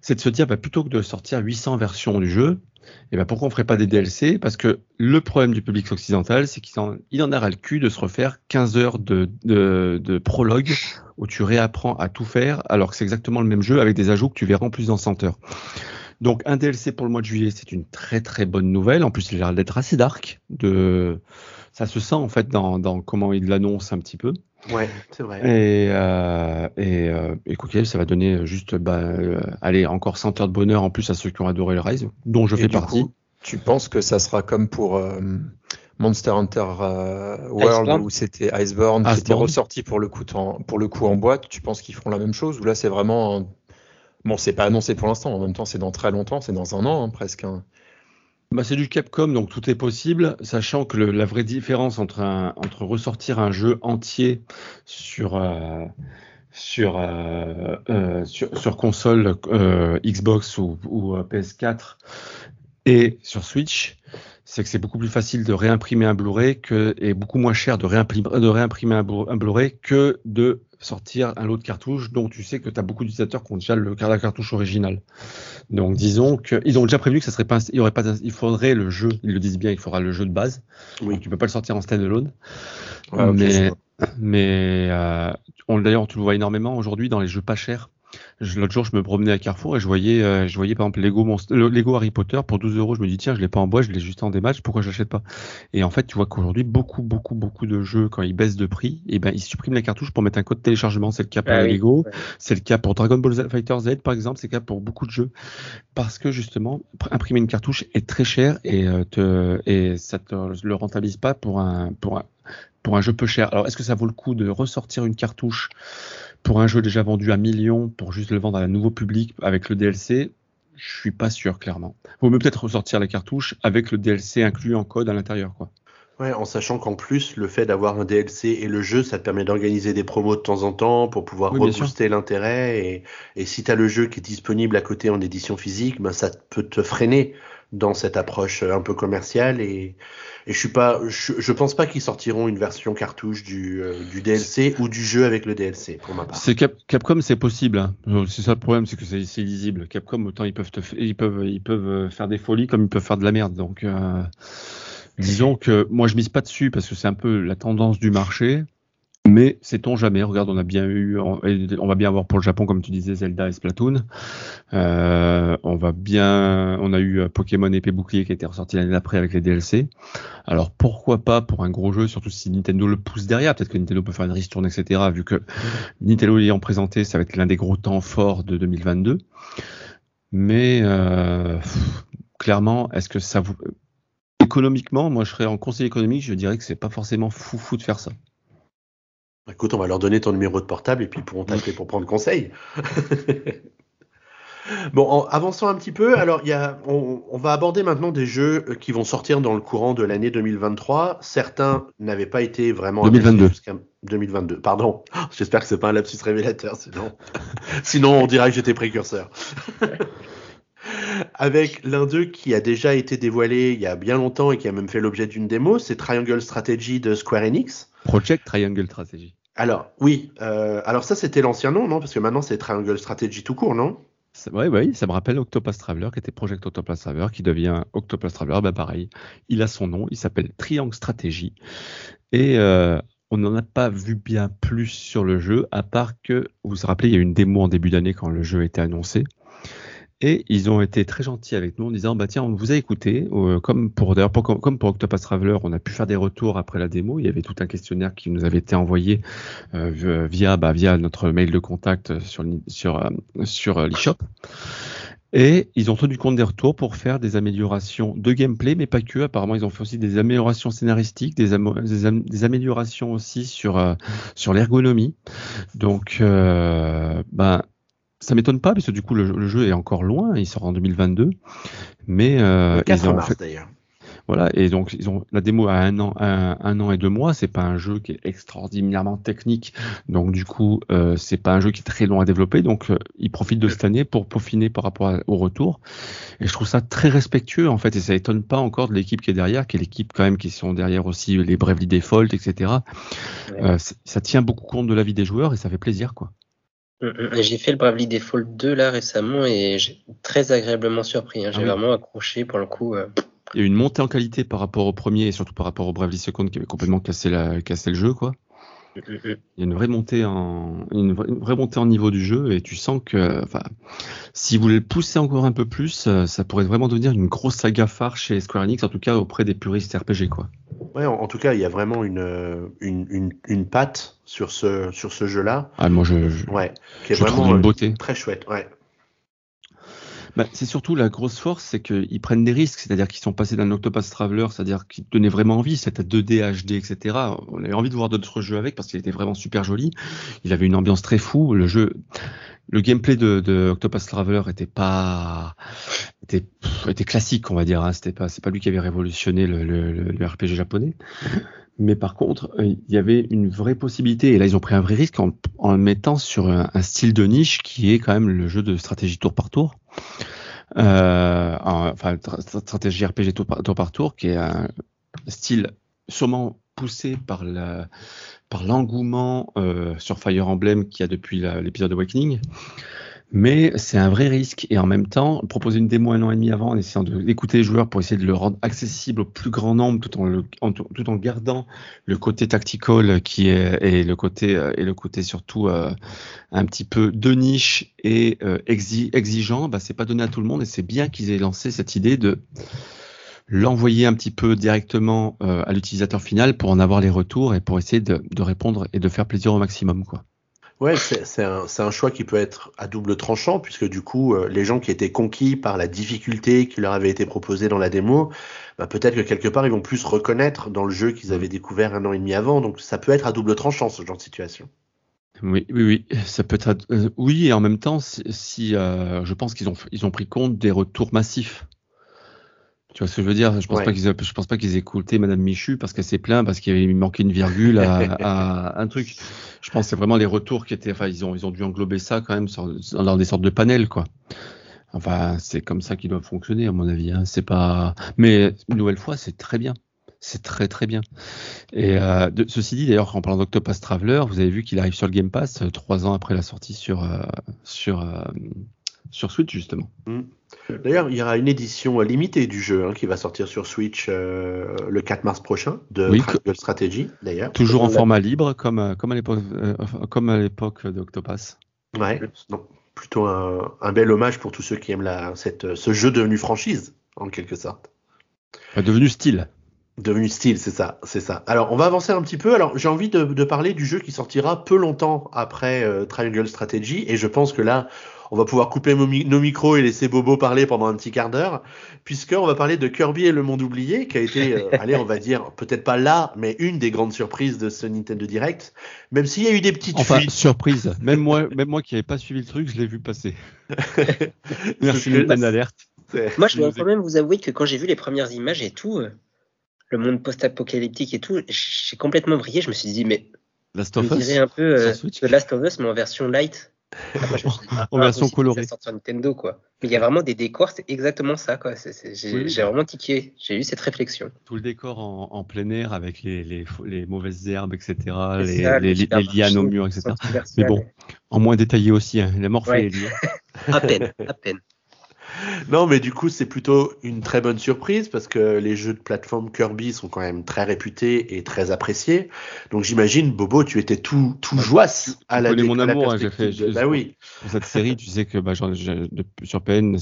c'est de se dire bah, plutôt que de sortir 800 versions du jeu, et eh ben pourquoi on ferait pas des DLC Parce que le problème du public occidental, c'est qu'il en, il en a ras le cul de se refaire 15 heures de, de, de, prologue où tu réapprends à tout faire, alors que c'est exactement le même jeu avec des ajouts que tu verras en plus dans 100 heures. Donc un DLC pour le mois de juillet, c'est une très très bonne nouvelle. En plus, il a l'air d'être assez dark. De... Ça se sent en fait dans, dans comment il l'annonce un petit peu. Ouais, c'est vrai. Et, euh, et, euh, et ça va donner juste, bah, euh, allez, encore 100 heures de bonheur en plus à ceux qui ont adoré le Rise, dont je fais partie. tu penses que ça sera comme pour euh, Monster Hunter euh, World où c'était Iceborne, qui était ressorti pour le coup en, pour le coup en boîte. Tu penses qu'ils feront la même chose ou là c'est vraiment bon, c'est pas annoncé pour l'instant. En même temps, c'est dans très longtemps, c'est dans un an hein, presque. Hein. Bah, c'est du Capcom, donc tout est possible, sachant que la vraie différence entre, un, entre ressortir un jeu entier sur, euh, sur, euh, euh, sur, console euh, Xbox ou, ou, PS4 et sur Switch, c'est que c'est beaucoup plus facile de réimprimer un Blu-ray que, et beaucoup moins cher de réimprimer, de réimprimer un Blu-ray que de sortir un lot de cartouches dont tu sais que tu as beaucoup d'utilisateurs qui ont déjà le, cartouche originale. Donc disons qu'ils ont déjà prévu que ça serait pas, il y aurait pas, il faudrait le jeu, ils le disent bien, il faudra le jeu de base. Oui. tu peux pas le sortir en standalone. Ouais, mais, mais euh, d'ailleurs, tu le vois énormément aujourd'hui dans les jeux pas chers. L'autre jour, je me promenais à Carrefour et je voyais, euh, je voyais par exemple Lego, le Lego Harry Potter pour 12 euros. Je me dis tiens, je l'ai pas en bois, je l'ai juste en dématch, pourquoi je l'achète pas? Et en fait, tu vois qu'aujourd'hui, beaucoup, beaucoup, beaucoup de jeux quand ils baissent de prix, et eh ben ils suppriment la cartouche pour mettre un code de téléchargement. C'est le cas pour ah Lego, c'est le cas pour Dragon Ball Fighter Z par exemple, c'est le cas pour beaucoup de jeux parce que justement, imprimer une cartouche est très cher et euh, te, et ça te le rentabilise pas pour un pour un pour un jeu peu cher. Alors, est-ce que ça vaut le coup de ressortir une cartouche pour un jeu déjà vendu à millions pour juste le vendre à un nouveau public avec le DLC Je suis pas sûr, clairement. Vaut mieux peut-être ressortir la cartouche avec le DLC inclus en code à l'intérieur, quoi. Ouais, en sachant qu'en plus, le fait d'avoir un DLC et le jeu, ça te permet d'organiser des promos de temps en temps pour pouvoir oui, rebooster l'intérêt. Et, et, si tu as le jeu qui est disponible à côté en édition physique, ben ça peut te freiner dans cette approche un peu commerciale et, je suis pas, je, pense pas qu'ils sortiront une version cartouche du, euh, DLC ou du jeu avec le DLC pour ma part. Capcom, c'est possible. Hein. C'est ça le problème, c'est que c'est lisible. Capcom, autant ils peuvent ils peuvent, ils peuvent euh, faire des folies comme ils peuvent faire de la merde. Donc, euh, disons que moi je mise pas dessus parce que c'est un peu la tendance du marché. Mais sait-on jamais Regarde, on a bien eu, on va bien avoir pour le Japon, comme tu disais, Zelda et Splatoon. Euh, on va bien, on a eu euh, Pokémon épée bouclier qui été ressorti l'année d'après avec les DLC. Alors pourquoi pas pour un gros jeu, surtout si Nintendo le pousse derrière? Peut-être que Nintendo peut faire une ristourne, etc. Vu que Nintendo l'ayant présenté, ça va être l'un des gros temps forts de 2022. Mais euh, clairement, est-ce que ça vous économiquement, moi je serais en conseil économique, je dirais que c'est pas forcément fou fou de faire ça. Écoute, on va leur donner ton numéro de portable et puis ils pourront t'appeler pour prendre conseil. [laughs] bon, en avançant un petit peu, alors y a, on, on, va aborder maintenant des jeux euh, qui vont sortir dans le courant de l'année 2023. Certains n'avaient pas été vraiment 2022. 2022, pardon. [laughs] J'espère que c'est pas un lapsus révélateur, sinon, [laughs] sinon on dira que j'étais précurseur. Avec l'un d'eux qui a déjà été dévoilé il y a bien longtemps et qui a même fait l'objet d'une démo, c'est Triangle Strategy de Square Enix. Project Triangle Strategy. Alors, oui. Euh, alors ça, c'était l'ancien nom, non? Parce que maintenant, c'est Triangle Strategy tout court, non? Oui, oui, ça me rappelle Octopus Traveler, qui était Project Octopus Traveler, qui devient Octopus Traveler. Ben pareil, il a son nom, il s'appelle Triangle Strategy. Et euh, on n'en a pas vu bien plus sur le jeu, à part que, vous vous rappelez, il y a eu une démo en début d'année quand le jeu été annoncé. Et ils ont été très gentils avec nous en disant bah tiens on vous a écouté euh, comme pour d'ailleurs comme pour Octopus Traveler on a pu faire des retours après la démo. Il y avait tout un questionnaire qui nous avait été envoyé euh, via bah, via notre mail de contact sur sur euh, sur euh, l'eShop. Et ils ont tenu compte des retours pour faire des améliorations de gameplay mais pas que. Apparemment ils ont fait aussi des améliorations scénaristiques des, des, des améliorations aussi sur sur l'ergonomie. Donc ben ça m'étonne pas, parce que du coup, le, jeu est encore loin, il sort en 2022. Mais euh, 4 mars d'ailleurs. Voilà, et donc ils ont la démo à un an, un, an et deux mois. C'est pas un jeu qui est extraordinairement technique, donc du coup, euh, c'est pas un jeu qui est très long à développer. Donc euh, ils profitent de cette année pour peaufiner par rapport au retour. Et je trouve ça très respectueux en fait, et ça étonne pas encore de l'équipe qui est derrière, qui est l'équipe quand même qui sont derrière aussi les Bravely Default, etc. Euh, ça tient beaucoup compte de la vie des joueurs et ça fait plaisir quoi. Mm, mm. J'ai fait le Bravely Default 2 là récemment et j'ai très agréablement surpris. Hein. J'ai ah vraiment accroché pour le coup. Euh. Il y a eu une montée en qualité par rapport au premier et surtout par rapport au Bravely Second qui avait complètement cassé, la, cassé le jeu quoi. Il y a une vraie montée en une vraie, montée en niveau du jeu et tu sens que enfin si vous voulez le pousser encore un peu plus, euh, ça pourrait vraiment devenir une grosse saga phare chez Square Enix en tout cas auprès des puristes RPG quoi. Ouais, en, tout cas, il y a vraiment une une, une, une patte sur ce sur ce jeu-là. Ah moi je, ouais, qui est vraiment une beauté. très chouette, ouais. Bah, c'est surtout la grosse force, c'est qu'ils prennent des risques, c'est-à-dire qu'ils sont passés d'un Octopus Traveler, c'est-à-dire qu'ils donnaient vraiment envie, c'était 2D, HD, etc. On avait envie de voir d'autres jeux avec parce qu'il était vraiment super joli. Il avait une ambiance très fou. Le jeu, le gameplay de, de Octopus Traveler était pas, était, était classique, on va dire. Hein. C'était pas, c'est pas lui qui avait révolutionné le, le, le RPG japonais. Mais par contre, euh, il y avait une vraie possibilité, et là ils ont pris un vrai risque en, le mettant sur un, style de niche qui est quand même le jeu de stratégie tour par tour. Euh, enfin, stratégie RPG tour par, tour qui est un style sûrement poussé par l'engouement euh, sur Fire Emblem qu'il y a depuis l'épisode Awakening. Mais c'est un vrai risque et en même temps, proposer une démo un an et demi avant en essayant d'écouter les joueurs pour essayer de le rendre accessible au plus grand nombre tout en, tout en gardant le côté tactical qui est et le côté euh, et le côté surtout euh, un petit peu de niche et euh, exigeant, bah, c'est pas donné à tout le monde et c'est bien qu'ils aient lancé cette idée de l'envoyer un petit peu directement à l'utilisateur final pour en avoir les retours et pour essayer de, de répondre et de faire plaisir au maximum quoi. Ouais, c'est un, choix qui peut être à double tranchant, puisque du coup, euh, les gens qui étaient conquis par la difficulté qui leur avait été proposée dans la démo, bah, peut-être que quelque part, ils vont plus se reconnaître dans le jeu qu'ils avaient découvert un an et demi avant. Donc, ça peut être à double tranchant, ce genre de situation. Oui, oui, oui, ça peut être. Euh, oui, et en même temps, si, euh, je pense qu'ils ont, ils ont pris compte des retours massifs tu vois ce que je veux dire? Je pense pas qu'ils, je pense pas qu'ils aient écouté Madame Michu parce qu'elle s'est plaint parce qu'il manquait une virgule à, à, [laughs] un truc. Je pense que c'est vraiment les retours qui étaient, enfin ils ont ils ont dû englober ça quand même dans des sortes de panels quoi. Enfin c'est comme ça qu'ils doivent fonctionner à mon avis. Hein. C'est pas, mais une nouvelle fois c'est très bien. C'est très très bien. Et euh, de, ceci dit, d'ailleurs, en parlant d'Octopus Traveler, vous avez vu qu'il arrive sur le Game Pass euh, trois ans après la sortie sur euh, sur euh, sur Switch justement. Mm. D'ailleurs, il y aura une édition limitée du jeu hein, qui va sortir sur Switch euh, le 4 mars prochain de oui, Strategy, d'ailleurs. Toujours en format libre, comme, euh, comme à l'époque, euh, d'Octopass. Ouais, non, plutôt un, un, bel hommage pour tous ceux qui aiment la, cette, ce jeu devenu franchise, en quelque sorte. devenu style. Devenu style, c'est ça, c'est ça. Alors, on va avancer un petit peu. Alors, j'ai envie de, de, parler du jeu qui sortira peu longtemps après Triangle Strategy, et je pense que là, on va pouvoir couper nos micros et laisser Bobo parler pendant un petit quart d'heure, puisqu'on va parler de Kirby et le monde oublié, qui a été, euh, allez, on va dire, peut-être pas là, mais une des grandes surprises de ce Nintendo Direct, même s'il y a eu des petites enfin, surprise. Même moi, même moi qui n'avais pas suivi le truc, je l'ai vu passer. [laughs] Merci Nintendo Alerte. Moi, je dois quand même vous avouer que quand j'ai vu les premières images et tout, euh, le monde post-apocalyptique et tout, j'ai complètement brillé. Je me suis dit, mais Last of Us, un peu euh, The Last of Us, mais en version light. En version colorée. sur Nintendo, quoi. Mais il y a vraiment des décors, c'est exactement ça, quoi. J'ai vraiment tiqué, j'ai eu cette réflexion. Tout le décor en, plein air avec les, les, les, mauvaises herbes, etc., les, les, lianes au mur, etc. Mais bon, en moins détaillé aussi, hein. la morphée ouais. [laughs] à peine, à peine. Non, mais du coup, c'est plutôt une très bonne surprise parce que les jeux de plateforme Kirby sont quand même très réputés et très appréciés. Donc, j'imagine, Bobo, tu étais tout, tout joisse à la mon amour, hein, j'ai fait. Bah oui. Pour cette série, tu sais que bah, genre, sur PN,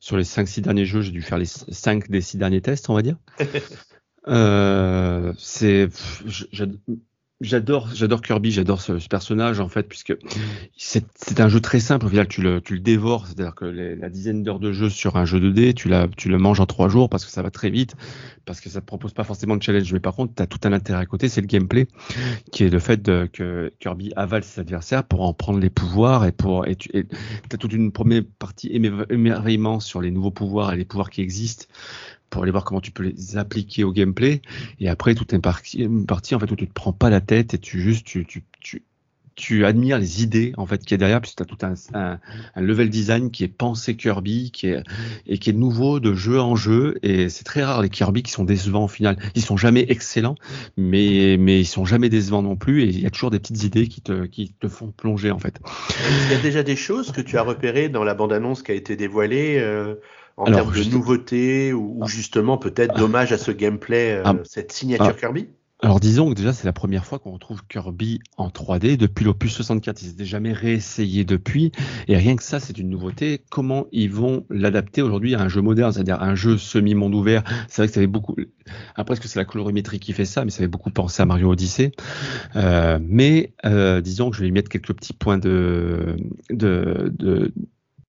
sur les 5-6 derniers jeux, j'ai dû faire les 5 des 6 derniers tests, on va dire. [laughs] euh, c'est J'adore, j'adore Kirby, j'adore ce, personnage en fait, puisque c'est un jeu très simple. Au final, tu le, tu le dévores, c'est-à-dire que la dizaine d'heures de jeu sur un jeu de dés, tu, la, tu le manges en trois jours parce que ça va très vite, parce que ça te propose pas forcément de challenge. Mais par contre, tu as tout un intérêt à côté, c'est le gameplay, qui est le fait de, que Kirby avale ses adversaires pour en prendre les pouvoirs et pour et tu as toute une première partie émerveillement sur les nouveaux pouvoirs et les pouvoirs qui existent pour aller voir comment tu peux les appliquer au gameplay. Et après, tout est une partie, une partie en fait où tu te prends pas la tête et tu juste tu, tu, tu, tu admires les idées en fait qui est derrière puisque tu as tout un, un, level design qui est pensé Kirby qui est et qui est nouveau de jeu en jeu. Et c'est très rare les Kirby qui sont décevants au final. Ils sont jamais excellents mais mais ils sont jamais décevants non plus. Et il y a toujours des petites idées qui te qui te font plonger en fait. Il y a déjà des choses que tu as repérées dans la bande annonce qui a été dévoilée euh, en termes de nouveautés ou, ou justement peut-être dommage à ce gameplay euh, ah. cette signature ah. Kirby? Alors disons que déjà c'est la première fois qu'on retrouve Kirby en 3D depuis l'opus 64. Ils s'étaient jamais réessayé depuis et rien que ça c'est une nouveauté. Comment ils vont l'adapter aujourd'hui à un jeu moderne, c'est-à-dire un jeu semi-monde ouvert? C'est vrai que ça avait beaucoup. Après est-ce que c'est la colorimétrie qui fait ça, mais ça avait beaucoup pensé à Mario Odyssey. Euh, mais euh, disons que je vais y mettre quelques petits points de, de, de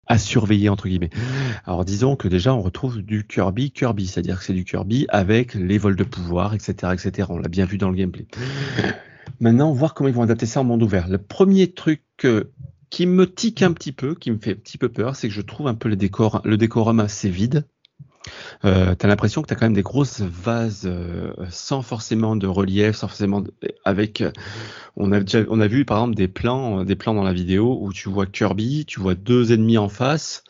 à surveiller entre guillemets. Alors disons que déjà on retrouve du Kirby Kirby, c'est-à-dire que c'est du Kirby avec les vols de pouvoir, etc., etc. On l'a bien vu dans le gameplay. [laughs] Maintenant, voir comment ils vont adapter ça en monde ouvert. Le premier truc qui me tique un petit peu, qui me fait un petit peu peur, c'est que je trouve un peu le décor, le décorum assez vide euh, tu l'impression que tu as quand même des grosses vases euh, sans forcément de relief, sans forcément avec euh, on a déjà on a vu par exemple des plans des plans dans la vidéo où tu vois Kirby, tu vois deux ennemis en face,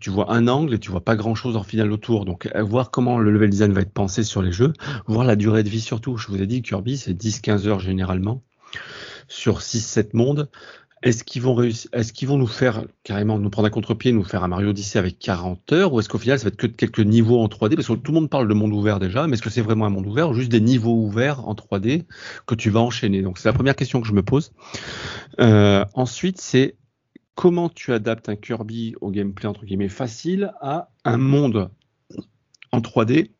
tu vois un angle et tu vois pas grand chose en finale autour. Donc voir comment le level design va être pensé sur les jeux, voir la durée de vie surtout. Je vous ai dit Kirby c'est 10-15 heures généralement sur 6-7 mondes. Est-ce qu'ils vont réussir, est-ce qu'ils vont nous faire carrément nous prendre un contre-pied, nous faire un Mario Odyssey avec 40 heures, ou est-ce qu'au final ça va être que quelques niveaux en 3D Parce que tout le monde parle de monde ouvert déjà, mais est-ce que c'est vraiment un monde ouvert ou juste des niveaux ouverts en 3D que tu vas enchaîner? Donc c'est la première question que je me pose. Euh, ensuite, c'est comment tu adaptes un Kirby au gameplay entre guillemets facile à un monde en 3D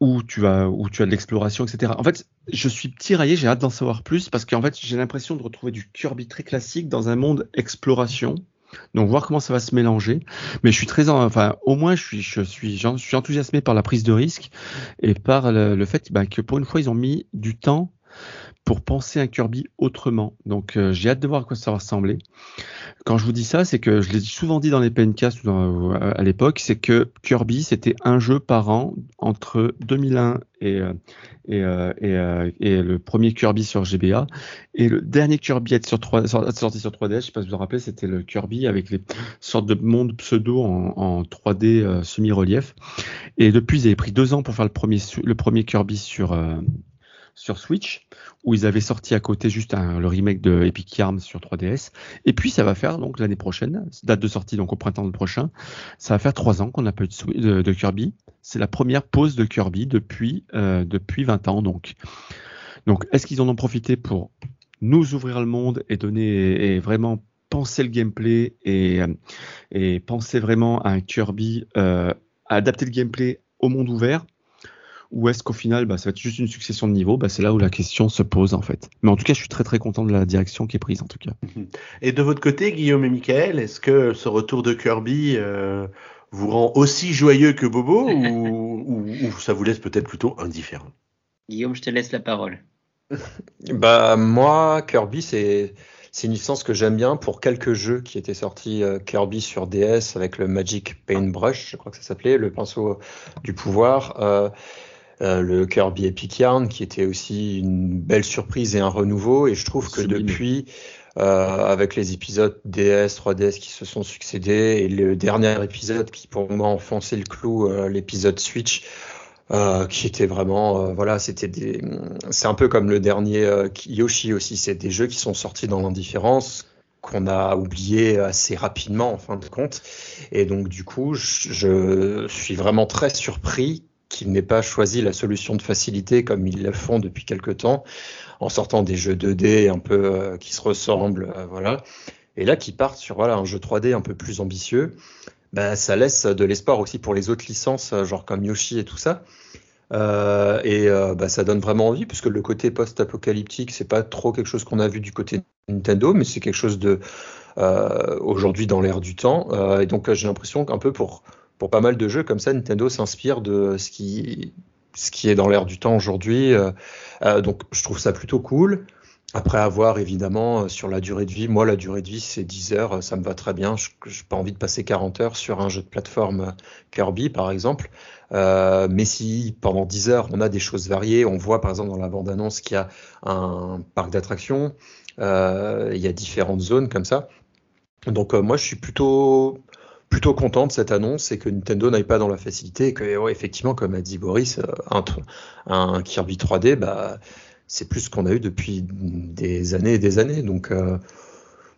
où tu où tu as de l'exploration, etc. En fait, je suis tiraillé, j'ai hâte d'en savoir plus parce qu'en fait, j'ai l'impression de retrouver du Kirby très classique dans un monde exploration. Donc voir comment ça va se mélanger. Mais je suis très, enfin, au moins je suis, je suis, je suis enthousiasmé par la prise de risque et par le, fait bah, que pour une fois ils ont mis du temps pour penser un Kirby autrement. Donc euh, j'ai hâte de voir à quoi ça va ressembler. Quand je vous dis ça, c'est que je l'ai souvent dit dans les PNcast euh, à l'époque, c'est que Kirby c'était un jeu par an entre 2001 et, euh, et, le premier Kirby sur GBA et le dernier Kirby à être sur 3, sorti sur 3DS, je sais pas si vous vous rappelez, c'était le Kirby avec les sortes de mondes pseudo en, en 3D semi-relief. Et depuis, ils avaient pris deux ans pour faire le premier Kirby sur sur Switch, où ils avaient sorti à côté juste le remake de Epic Yarn sur 3DS. Et puis ça va faire donc l'année prochaine, date de sortie donc au printemps prochain, ça va faire trois ans qu'on n'a pas eu de, Kirby. C'est la première pause de Kirby depuis euh, depuis 20 ans donc. Donc est-ce qu'ils en ont profité pour nous ouvrir le monde et donner et vraiment penser le gameplay et, et penser vraiment à un Kirby, euh, adapter le gameplay au monde ouvert? Ou est-ce qu'au final, bah, ça va être juste une succession de niveaux? Bah, C'est là où la question se pose en fait. Mais en tout cas, je suis très très content de la direction qui est prise en tout cas. Et de votre côté, Guillaume et Michael, est-ce que ce retour de Kirby euh, vous rend aussi joyeux que Bobo ou, [laughs] ça vous laisse peut-être plutôt indifférent? Guillaume, je te laisse la parole. [laughs] bah moi, Kirby, c'est c'est une licence que j'aime bien pour quelques jeux qui étaient sortis euh, Kirby sur DS avec le Magic Paintbrush, je crois que ça s'appelait, le pinceau du pouvoir. Euh, euh, le Kirby Epic Yarn, qui était aussi une belle surprise et un renouveau. Et je trouve que depuis, euh, avec les épisodes DS, 3DS qui se sont succédés, et le dernier épisode qui pour moi enfonçait le clou, euh, l'épisode Switch, euh, qui était vraiment, voilà, c'était des, c'est un peu comme le dernier Yoshi aussi, c'est des jeux qui sont sortis dans l'indifférence qu'on a oublié assez rapidement en fin de compte. Et donc du coup, je, je suis vraiment très surpris qu'ils n'aient pas choisi la solution de facilité comme ils le font depuis quelque temps, en sortant des jeux 2D un peu euh, qui se ressemblent, euh, voilà. Et là, qui partent sur un jeu 3D un peu plus ambitieux, bah, ça laisse de l'espoir aussi pour les autres licences, euh, genre comme Yoshi et tout ça. et bah, ça donne vraiment envie, puisque le côté post-apocalyptique, c'est pas trop quelque chose qu'on a vu du côté Nintendo, mais c'est quelque chose de aujourd'hui dans l'air du temps. et donc j'ai l'impression qu'un peu pour pour pas mal de jeux comme ça, Nintendo s'inspire de ce qui, est dans l'air du temps aujourd'hui. Euh, euh, donc je trouve ça plutôt cool. Après avoir évidemment euh, sur la durée de vie, moi la durée de vie c'est 10 heures, ça me va très bien. Je n'ai pas envie de passer 40 heures sur un jeu de plateforme Kirby par exemple. Mais si pendant 10 heures on a des choses variées, on voit par exemple dans la bande-annonce qu'il y a un parc d'attractions, il y a différentes zones comme ça. Donc moi je suis plutôt plutôt content de cette annonce et que Nintendo n'aille pas dans la facilité et que effectivement comme a dit Boris, euh, un, Kirby 3D, bah c'est plus ce qu'on a eu depuis des années et des années. Donc euh,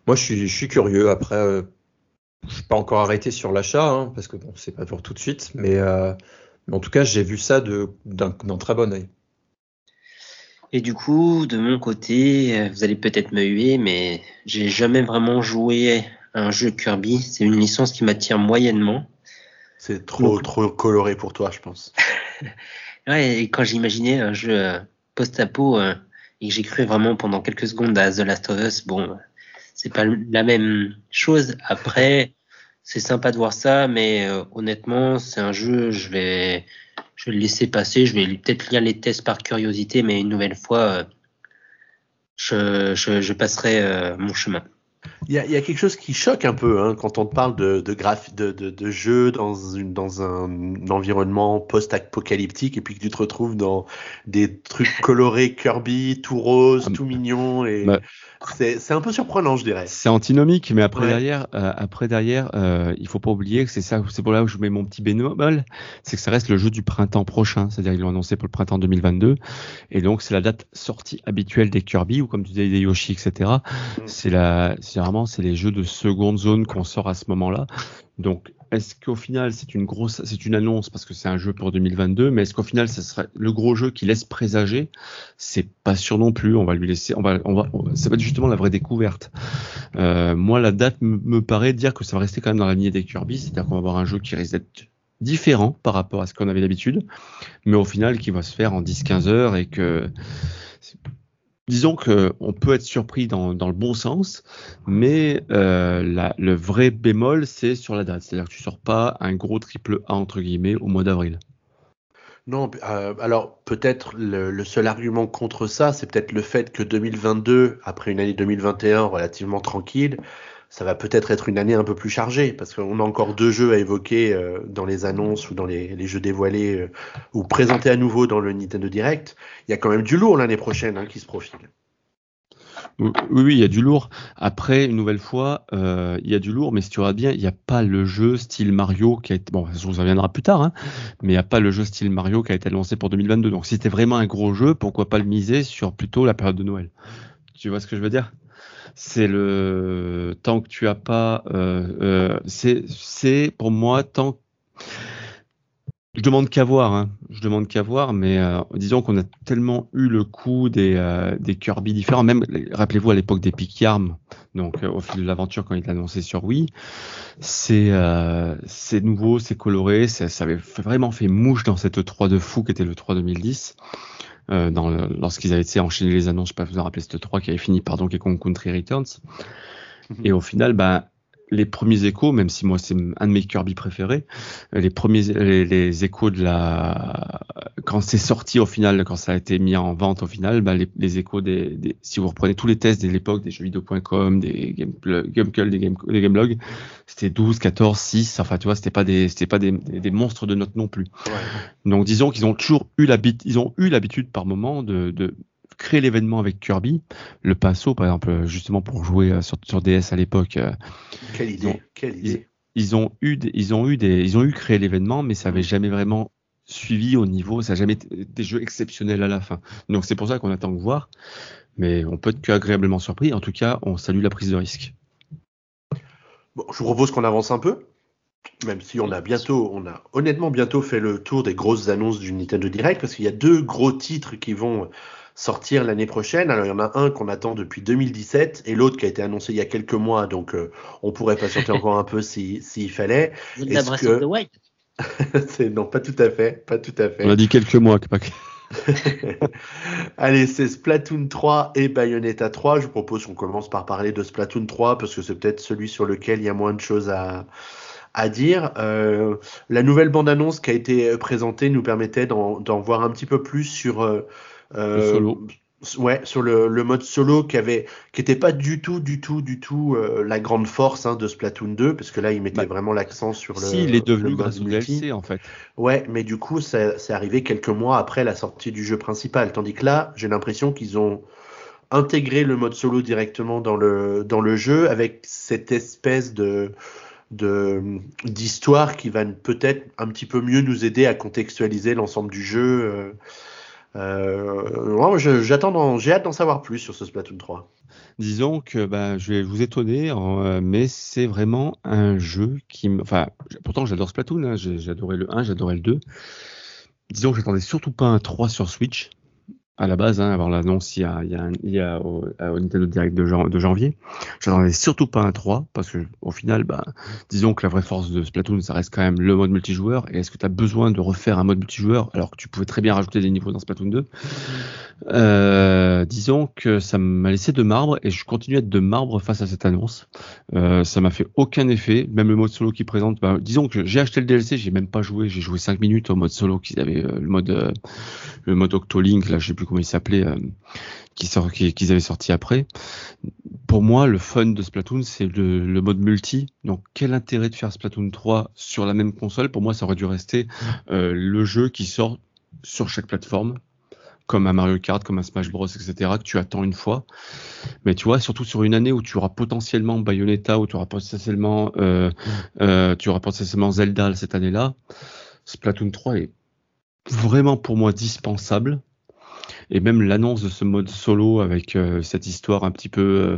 moi je suis, curieux. Après, euh, je suis pas encore arrêté sur l'achat hein, parce que bon c'est pas pour tout de suite, mais, euh, en tout cas j'ai vu ça d'un très bon œil. Et du coup, de mon côté, vous allez peut-être me huer, mais j'ai jamais vraiment joué un jeu Kirby. C'est une licence qui m'attire moyennement. C'est trop, Donc... trop coloré pour toi, je pense. [laughs] ouais, et quand j'imaginais un jeu post-apo euh, et que j'ai cru vraiment pendant quelques secondes à The Last of Us, bon, c'est pas la même chose. Après, c'est sympa de voir ça, mais euh, honnêtement, c'est un jeu, je vais, je vais le laisser passer. Je vais peut-être lire les tests par curiosité, mais une nouvelle fois, euh, je, je, je passerai euh, mon chemin. Il y, a, il y, a, quelque chose qui choque un peu hein, quand on te parle de, de, graph, de, de, de jeu dans, une, dans un environnement post-apocalyptique et puis que tu te retrouves dans des trucs colorés Kirby, tout rose, ah, tout mignon et bah, c'est un peu surprenant, je dirais. C'est antinomique, mais après ouais. derrière, euh, après derrière, euh, il faut pas oublier que c'est ça, c'est pour là où je mets mon petit bémol, c'est que ça reste le jeu du printemps prochain, c'est-à-dire ils l'ont annoncé pour le printemps 2022 et donc c'est la date sortie habituelle des Kirby ou comme tu disais des Yoshi, etc. Mmh. C'est la c'est les jeux de seconde zone qu'on sort à ce moment-là. Donc, est-ce qu'au final, c'est une grosse, c'est une annonce parce que c'est un jeu pour 2022, mais est-ce qu'au final, ce serait le gros jeu qui laisse présager? C'est pas sûr non plus. On va lui laisser, on va, on va, ça va être justement la vraie découverte. Euh, moi, la date me paraît dire que ça va rester quand même dans la lignée des Kirby, c'est-à-dire qu'on va avoir un jeu qui risque d'être différent par rapport à ce qu'on avait d'habitude, mais au final, qui va se faire en 10-15 heures et que disons qu'on peut être surpris dans, le bon sens, mais euh, le vrai bémol, c'est sur la date. C'est-à-dire que tu sors pas un gros triple A entre guillemets au mois d'avril. Non, euh, alors peut-être le, le, seul argument contre ça, c'est peut-être le fait que 2022, après une année 2021 relativement tranquille, ça va peut-être être une année un peu plus chargée parce qu'on a encore deux jeux à évoquer euh, dans les annonces ou dans les, jeux dévoilés euh, ou présentés à nouveau dans le Nintendo Direct. Il y a quand même du lourd l'année prochaine hein, qui se profile. Oui, oui, il y a du lourd. Après, une nouvelle fois, euh, il y a du lourd, mais si tu regardes bien, il n'y a pas le jeu style Mario qui a été, bon, ça vous reviendra plus tard, hein, mais il n'y a pas le jeu style Mario qui a été annoncé pour 2022. Donc, si c'était vraiment un gros jeu, pourquoi pas le miser sur plutôt la période de Noël? Tu vois ce que je veux dire? C'est le tant que tu as pas euh, euh, c'est pour moi tant je demande qu'à voir hein. je demande qu'à voir mais euh, disons qu'on a tellement eu le coup des, euh, des Kirby différents même rappelez-vous à l'époque des Pick Yarm donc euh, au fil de l'aventure quand il annoncé sur Wii c'est c'est nouveau c'est coloré ça avait vraiment fait mouche dans cette 3 de fou qui était le 3 2010 euh, lorsqu'ils avaient enchaîné les annonces, je sais pas vous en rappelez, cette 3 qui avait fini par Donkey Kong Country Returns. Mm -hmm. Et au final, bah, les premiers échos, même si moi c'est un de mes Kirby préférés, les premiers les, les échos de la quand c'est sorti au final, quand ça a été mis en vente au final, bah, les, les, échos des, des, si vous reprenez tous les tests de l'époque des jeuxvideo.com, des des, Game, des Gameblog, c'était 12, 14, 6, enfin tu vois, c'était pas des c'était pas des, des, des, monstres de notes non plus. Ouais. Donc disons qu'ils ont toujours eu l'habitude ils ont eu l'habitude par moment de, de créer l'événement avec Kirby, le Passo par exemple, justement pour jouer euh, sur, sur DS à l'époque. Euh, quelle idée, ont, quelle idée. Ils, ils, ont eu, des, ils ont eu des, ils ont eu créé l'événement, mais ça avait jamais vraiment suivi au niveau, ça n'a jamais été des jeux exceptionnels à la fin. Donc c'est pour ça qu'on attend de voir, mais on peut être que agréablement surpris. En tout cas, on salue la prise de risque. Bon, je vous propose qu'on avance un peu. Même si on a bientôt, on a honnêtement bientôt fait le tour des grosses annonces du Nintendo Direct, parce qu'il y a deux gros titres qui vont sortir l'année prochaine. Alors il y en a un qu'on attend depuis 2017 et l'autre qui a été annoncé il y a quelques mois, donc euh, on pourrait patienter encore un peu s'il si, si fallait. Est-ce que... White? [laughs] C'est non, pas tout à fait, pas tout à fait. On a dit quelques mois, pas [laughs] Allez, c'est Splatoon 3 et Bayonetta 3. Je vous propose qu'on commence par parler de Splatoon 3 parce que c'est peut-être celui sur lequel il y a moins de choses à, à dire. Euh, la nouvelle bande-annonce qui a été présentée nous permettait d'en voir un petit peu plus sur euh, solo. Ouais, sur le, le, mode solo qui avait, qui était pas du tout, du tout, du tout euh, la grande force hein, de Splatoon 2, parce que là, il mettait bah, vraiment l'accent sur le. Si, il est devenu grâce au DLC en fait. Ouais, mais du coup, c'est arrivé quelques mois après la sortie du jeu principal, tandis que là, j'ai l'impression qu'ils ont intégré le mode solo directement dans le dans le jeu avec cette espèce de de d'histoire qui va peut-être un petit peu mieux nous aider à contextualiser l'ensemble du jeu. Euh, euh, j'attends, j'ai hâte d'en savoir plus sur ce Splatoon 3. Disons que bah, je vais vous étonner, hein, mais c'est vraiment un jeu qui. Enfin, pourtant j'adore Splatoon, hein, adoré le 1, j'adorais le 2. Disons que j'attendais surtout pas un 3 sur Switch à la base, hein, avant l'annonce il y a, il y au, au, Nintendo Direct de, jan de janvier. J'en avais surtout pas un 3 parce que au final, bah, disons que la vraie force de Splatoon, ça reste quand même le mode multijoueur. Et est-ce que tu as besoin de refaire un mode multijoueur alors que tu pouvais très bien rajouter des niveaux dans Splatoon 2 euh, Disons que ça m'a laissé de marbre et je continue à être de marbre face à cette annonce. Euh, ça m'a fait aucun effet, même le mode solo qui présente. Bah, disons que j'ai acheté le DLC, j'ai même pas joué, j'ai joué 5 minutes au mode solo qu'ils avaient euh, le mode le mode Octolink, là je sais plus comment il s'appelait, euh, qu'ils avaient sorti après. Pour moi, le fun de Splatoon, c'est le, mode multi. Donc, quel intérêt de faire Splatoon 3 sur la même console? Pour moi, ça aurait dû rester euh, le jeu qui sort sur chaque plateforme, comme un Mario Kart, comme un Smash Bros, etc., que tu attends une fois. Mais tu vois, surtout sur une année où tu auras potentiellement Bayonetta, où tu auras potentiellement, euh, tu auras potentiellement Zelda cette année-là, Splatoon 3 est vraiment pour moi dispensable et même l'annonce de ce mode solo avec euh, cette histoire un petit peu euh,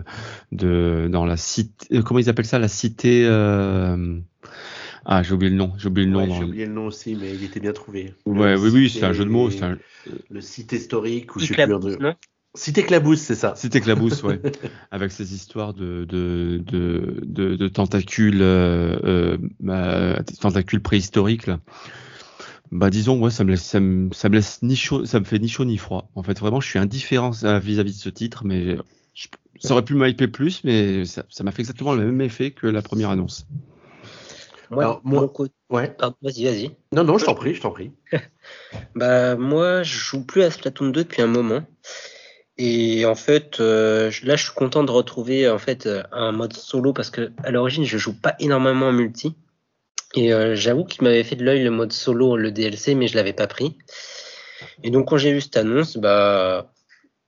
de dans la cité euh, comment ils appellent ça? La cité ah j'ai oublié le nom j'ai oublié le nom ouais, j'ai oublié le nom aussi mais il était bien trouvé. Ouais oui oui c'est un jeu de mots un... le site historique ou je sais plus de... Cité Clabousse, c'est ça. Cité Clabousse, ouais. [laughs] Avec ces histoires de, de, de, de, de tentacules, euh, euh, tentacules préhistoriques, là bah disons ouais ça me laisse ça me, ça me laisse ni chaud ça me fait ni chaud ni froid. En fait vraiment je suis indifférent vis-à-vis de ce titre mais je, ça aurait pu m'hyper plus mais ça m'a fait exactement le même effet que la première annonce. Moi, moi ouais. vas-y vas-y. Non non je t'en prie je t'en prie. [laughs] Bah moi je joue plus à Splatoon 2 depuis un moment. Et en fait euh, là je suis content de retrouver en fait un mode solo parce que à l'origine je joue pas énormément en multi et euh, j'avoue qu'il m'avait fait de l'œil le mode solo, le DLC, mais je l'avais pas pris. Et donc quand j'ai vu cette annonce, bah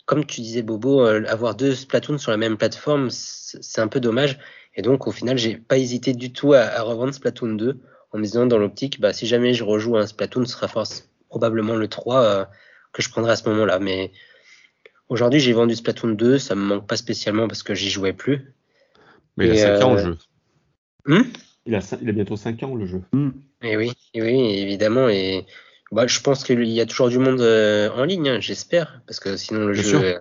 comme tu disais Bobo, euh, avoir deux Splatoon sur la même plateforme, c'est un peu dommage. Et donc au final, j'ai pas hésité du tout à, à, revendre Splatoon 2 en me disant dans l'optique, bah si jamais je rejoue un Splatoon, ce sera force, probablement le 3 euh, que je prendrai à ce moment-là. Mais aujourd'hui, j'ai vendu Splatoon 2, ça me manque pas spécialement parce que j'y jouais plus. Mais il y a 5 ans en jeu. Hmm? Il a, il a bientôt 5 ans le jeu. Mm. Et oui, et oui, évidemment. Et bah, je pense qu'il y a toujours du monde euh, en ligne, hein, j'espère, parce que sinon le jeu. Euh...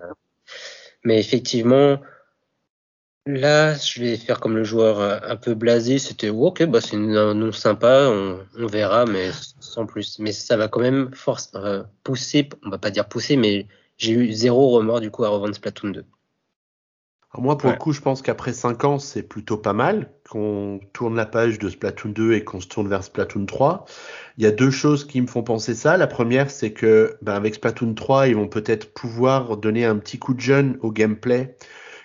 Mais effectivement, là, je vais faire comme le joueur euh, un peu blasé. C'était ok, bah c'est un nom sympa, on, on, verra, mais sans plus. Mais ça va quand même force euh, pousser, on va pas dire pousser, mais j'ai eu zéro remords du coup à revendre Splatoon 2 moi, pour le coup, je pense qu'après 5 ans, c'est plutôt pas mal qu'on tourne la page de Splatoon 2 et qu'on se tourne vers Splatoon 3. Il y a deux choses qui me font penser ça. La première, c'est que ben, avec Splatoon 3, ils vont peut-être pouvoir donner un petit coup de jeune au gameplay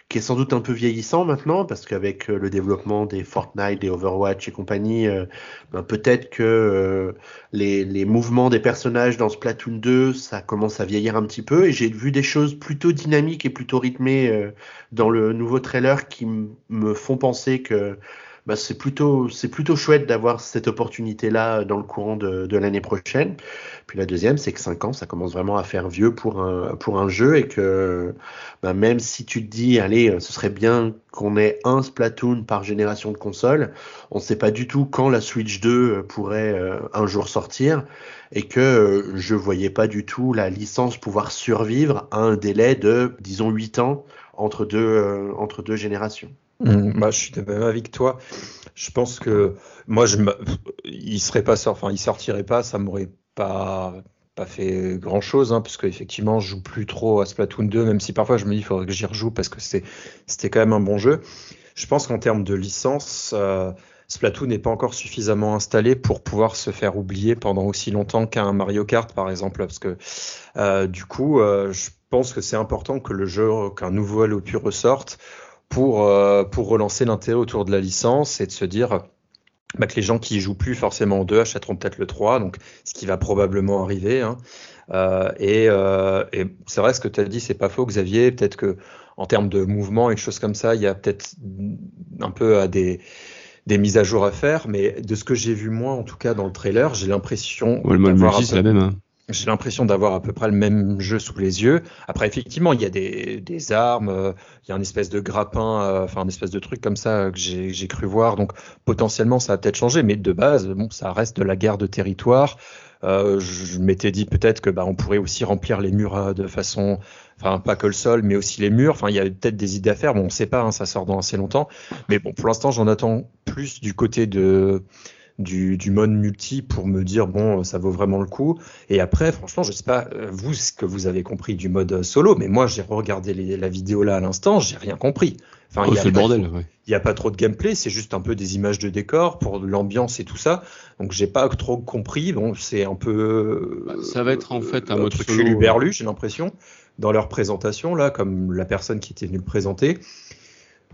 qui est sans doute un peu vieillissant maintenant, parce qu'avec euh, le développement des Fortnite, des Overwatch et compagnie, euh, ben peut-être que euh, les, les, mouvements des personnages dans Splatoon 2, ça commence à vieillir un petit peu, et j'ai vu des choses plutôt dynamiques et plutôt rythmées dans le nouveau trailer qui me font penser que bah, c'est plutôt c'est plutôt chouette d'avoir cette opportunité là dans le courant de, l'année prochaine. Puis la deuxième, c'est que 5 ans, ça commence vraiment à faire vieux pour un pour un jeu et que bah, même si tu te dis allez, ce serait bien qu'on ait un Splatoon par génération de console, on ne sait pas du tout quand la Switch 2 pourrait euh, un jour sortir et que euh, je voyais pas du tout la licence pouvoir survivre à un délai de disons 8 ans entre deux euh, entre deux générations. Mmh, bah, je suis de même que toi. Je pense que moi, je il serait pas enfin, il sortirait pas, ça m'aurait pas pas fait grand chose, hein, parce qu'effectivement, je joue plus trop à Splatoon 2, même si parfois je me dis, il faudrait que j'y rejoue parce que c'était quand même un bon jeu. Je pense qu'en termes de licence, euh, Splatoon n'est pas encore suffisamment installé pour pouvoir se faire oublier pendant aussi longtemps qu'un Mario Kart, par exemple, parce que euh, du coup, euh, je pense que c'est important que le jeu, qu'un nouveau opus ressorte pour, euh, pour relancer l'intérêt autour de la licence et de se dire bah, que les gens qui jouent plus forcément en 2 achèteront peut-être le 3, donc ce qui va probablement arriver. Hein. Euh, et, euh, et c'est vrai ce que tu as dit, c'est pas faux, Xavier. Peut-être que en termes de mouvement et de choses comme ça, il y a peut-être un peu à des des mises à jour à faire, mais de ce que j'ai vu moi, en tout cas dans le trailer, j'ai l'impression. Ouais, le mode multi, c'est la même. Hein. J'ai l'impression d'avoir à peu près le même jeu sous les yeux. Après, effectivement, il y a des, des armes, euh, il y a un espèce de grappin, euh, enfin un espèce de truc comme ça que j'ai cru voir. Donc potentiellement, ça a peut-être changé, mais de base, bon, ça reste de la guerre de territoire. Euh, je m'étais dit peut-être que bah, on pourrait aussi remplir les murs euh, de façon, enfin pas que le sol, mais aussi les murs. Enfin, il y a peut-être des idées à faire. Bon, on ne sait pas, hein, ça sort dans assez longtemps. Mais bon, pour l'instant, j'en attends plus du côté de du, du, mode multi pour me dire bon ça vaut vraiment le coup. Et après franchement je sais pas euh, vous ce que vous avez compris du mode solo mais moi j'ai regardé les, la vidéo là à l'instant j'ai rien compris. Enfin oh, il y a le bordel il y a pas trop de gameplay c'est juste un peu des images de décor pour l'ambiance et tout ça. Donc j'ai pas trop compris. Bon c'est un peu bah, ça va être en fait un euh, mode truc solo berlu j'ai l'impression dans leur présentation là comme la personne qui était venue le présenter.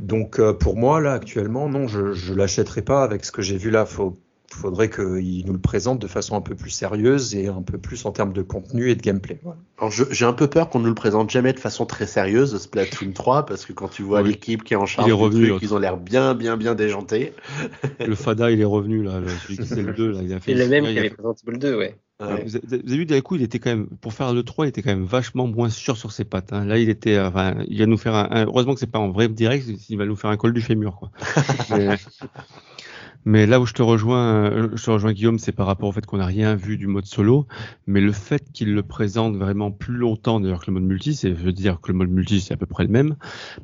Donc euh, pour moi là actuellement non je je l'achèterai pas avec ce que j'ai vu là. Faut faudrait qu'il nous le présente de façon un peu plus sérieuse et un peu plus en termes de contenu et de gameplay. Voilà. Alors j'ai un peu peur qu'on ne le présente jamais de façon très sérieuse, Splatoon [laughs] 3, parce que quand tu vois oui. l'équipe qui est en charge, il est revenu, truc, ils ont l'air bien, bien, bien déjantés. Le [laughs] Fada, il est revenu, là, celui qui [laughs] c'est le 2, là. Il a fait, c'est le même qui avait présenté le 2, ouais. Ouais. Vous, avez, vu, d'un coup, il était quand même, pour faire le 3, il était quand même vachement moins sûr sur ses pattes. Hein. Là, il était, enfin, il va nous faire un, un heureusement que c'est pas en vrai direct, il va nous faire un col du fémur, quoi. Mais, mais là où je te rejoins, euh, je te rejoins Guillaume, c'est par rapport au fait qu'on n'a rien vu du mode solo, mais le fait qu'il le présente vraiment plus longtemps d'ailleurs que le mode multi, c'est veut dire que le mode multi c'est à peu près le même,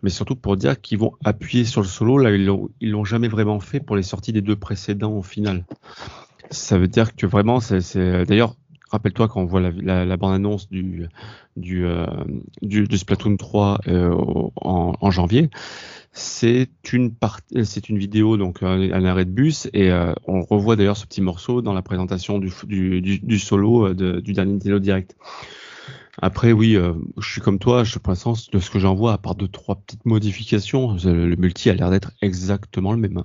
mais surtout pour dire qu'ils vont appuyer sur le solo. Là, ils l'ont, jamais vraiment fait pour les sorties des deux précédents au final. Ça veut dire que vraiment, c'est, d'ailleurs. Rappelle-toi quand on voit la, la, bande-annonce du, du, euh, du, Splatoon 3 euh, en janvier, c'est une partie, c'est une vidéo donc un, un, arrêt de bus et euh, on revoit d'ailleurs ce petit morceau dans la présentation du, solo euh, du dernier Nintendo Direct. Après oui, euh, je suis comme toi, je pense de ce que j'en vois, à part deux trois petites modifications, le multi a l'air d'être exactement le même.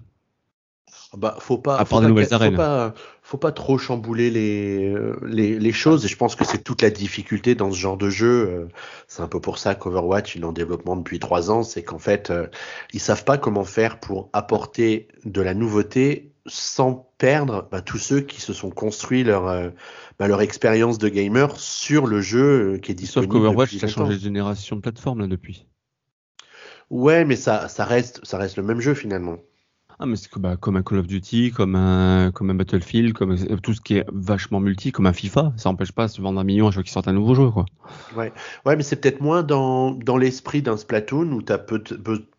Bah, faut pas, à faut part nouvelles faut arènes. Pas, faut pas trop chambouler les, les, les, choses et je pense que c'est toute la difficulté dans ce genre de jeu. C'est un peu pour ça qu'Overwatch il est en développement depuis trois ans, c'est qu'en fait euh, ils savent pas comment faire pour apporter de la nouveauté sans perdre bah, tous ceux qui se sont construits leur euh, bah, leur expérience de gamer sur le jeu euh, qui est disponible. Sauf qu'Overwatch a changé de génération de plateforme là depuis. Ouais, mais ça ça reste ça reste le même jeu finalement. Ah, mais c'est bah, comme un Call of Duty, comme un, comme un Battlefield, comme tout ce qui est vachement multi, comme un FIFA. Ça n'empêche pas de se vendre un million à chaque fois qu'ils sortent un nouveau jeu, quoi. Ouais, ouais mais c'est peut-être moins dans, dans l'esprit d'un Splatoon où tu as peut-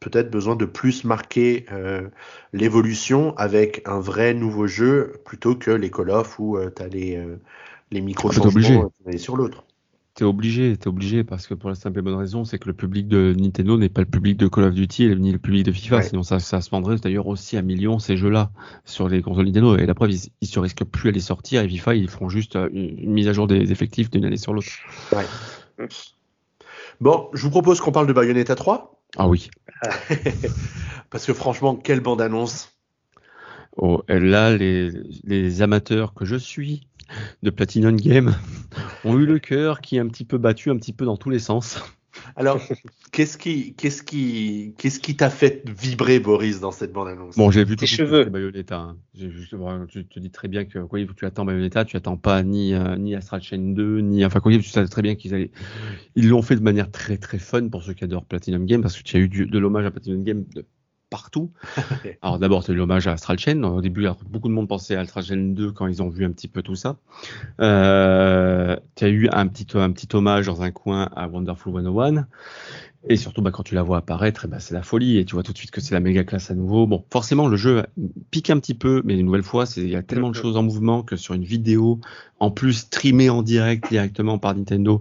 peut-être besoin de plus marquer euh, l'évolution avec un vrai nouveau jeu plutôt que les Call of où euh, tu as les, euh, les micro-changements sur l'autre. T'es obligé, t'es obligé parce que pour la simple et bonne raison, c'est que le public de Nintendo n'est pas le public de Call of Duty ni le public de FIFA. Ouais. Sinon, ça, ça se vendrait d'ailleurs aussi à millions ces jeux-là sur les consoles Nintendo. Et la preuve, ils, ils se risquent plus à les sortir. Et FIFA, ils feront juste une, une mise à jour des effectifs d'une année sur l'autre. Ouais. Bon, je vous propose qu'on parle de Bayonetta 3. Ah oui. [laughs] parce que franchement, quelle bande-annonce. Oh, là, les, les amateurs que je suis de Platinum Game [laughs] ont eu le cœur qui est un petit peu battu un petit peu dans tous les sens. Alors, qu'est-ce qui, qu'est-ce qui, qu'est-ce qui t'a fait vibrer, Boris, dans cette bande-annonce? Bon, j'ai vu tes cheveux. Bayonetta. Hein. Juste, tu te dis très bien que quoi, tu attends Bayonetta, tu attends pas ni euh, ni Astral Chain 2, ni enfin quoi, tu sais très bien qu'ils allaient, ils l'ont fait de manière très très fun pour ceux qui adorent Platinum Game parce que tu as eu du, de l'hommage à Platinum Game de partout. [laughs] Alors d'abord, c'est l'hommage à Astral Chain. Au début, beaucoup de monde pensait à Astral Chain 2 quand ils ont vu un petit peu tout ça. Euh, tu as eu un petit, un petit hommage dans un coin à Wonderful 101. Et surtout, bah, quand tu la vois apparaître, ben, c'est la folie et tu vois tout de suite que c'est la méga classe à nouveau. Bon, forcément, le jeu pique un petit peu, mais une nouvelle fois, il y a tellement de choses en mouvement que sur une vidéo, en plus streamée en direct directement par Nintendo,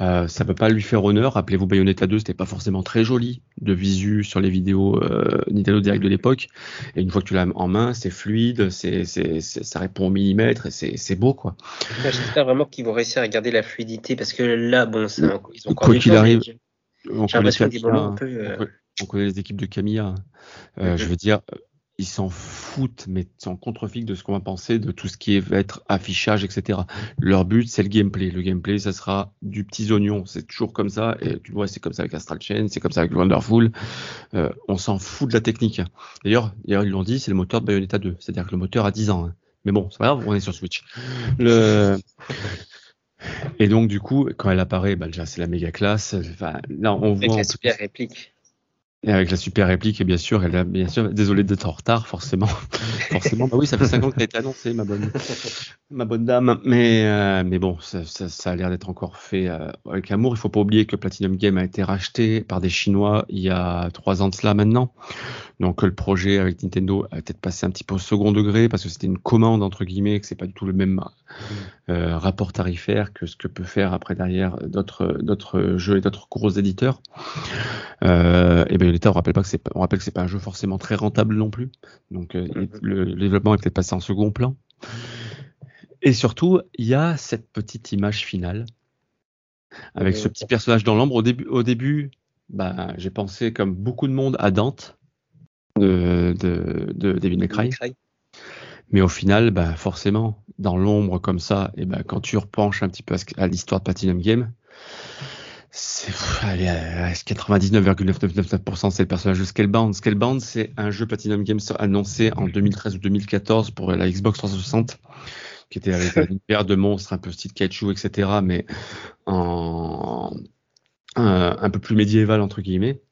euh, ça peut pas lui faire honneur. Rappelez-vous, Bayonetta 2, c'était pas forcément très joli de visu sur les vidéos euh, Nintendo Direct de l'époque. Et une fois que tu l'as en main, c'est fluide, c'est, ça répond au millimètre et c'est, beau, quoi. J'espère vraiment qu'ils vont réussir à garder la fluidité parce que là, bon, c'est, ils ont encore quoi qu'il arrive. On connaît, peu, euh... on connaît, les équipes de Camilla. Euh, mm-hmm. Je veux dire, ils s'en foutent, mais en contre-figue de ce qu'on va penser de tout ce qui va être affichage, etc. Leur but, c'est le gameplay. Le gameplay, ça sera du petit oignon. C'est toujours comme ça. Et tu vois, c'est comme ça avec Astral Chain, c'est comme ça avec Wonderful. Euh, on s'en fout de la technique. D'ailleurs, ils l'ont dit, c'est le moteur de Bayonetta 2. C'est-à-dire que le moteur a 10 ans. Hein. Mais bon, c'est pas grave, on est sur Switch. Le... [laughs] Et donc, du coup, quand elle apparaît, bah, déjà, c'est la méga classe. Enfin, là, on avec voit. la super réplique. Et avec la super réplique, et bien sûr, elle a, bien sûr, désolé d'être en retard, forcément. [laughs] forcément, bah oui, ça fait 5 ans que a été annoncé, ma bonne, [laughs] ma bonne dame. Mais, euh, mais bon, ça, ça, ça a l'air d'être encore fait euh, avec amour. Il faut pas oublier que Platinum Game a été racheté par des Chinois il y a 3 ans de cela maintenant. Donc, le projet avec Nintendo a peut-être passé un petit peu au second degré parce que c'était une commande, entre guillemets, que c'est pas du tout le même euh, rapport tarifaire que ce que peut faire après derrière d'autres, d'autres jeux et d'autres gros éditeurs. Euh, et bien, l'État, on rappelle pas que c'est, on rappelle que c'est pas un jeu forcément très rentable non plus. Donc, euh, mm-hmm. le, développement est peut-être passé en second plan. Et surtout, il y a cette petite image finale avec ce petit personnage dans l'ombre. Au début, au début, bah, j'ai pensé comme beaucoup de monde à Dante de, de, de David McRae. Mais au final, bah, forcément, dans l'ombre comme ça, et bah, quand tu repenches un petit peu à l'histoire de Platinum Game, c'est 99,999% c'est le personnage de Scalebound. Scalebound, c'est un jeu Platinum Games annoncé en 2013 ou 2014 pour la Xbox 360, qui était avec [laughs] une paire de monstres un peu style Kaiju, etc., mais en un, peu plus médiéval entre guillemets.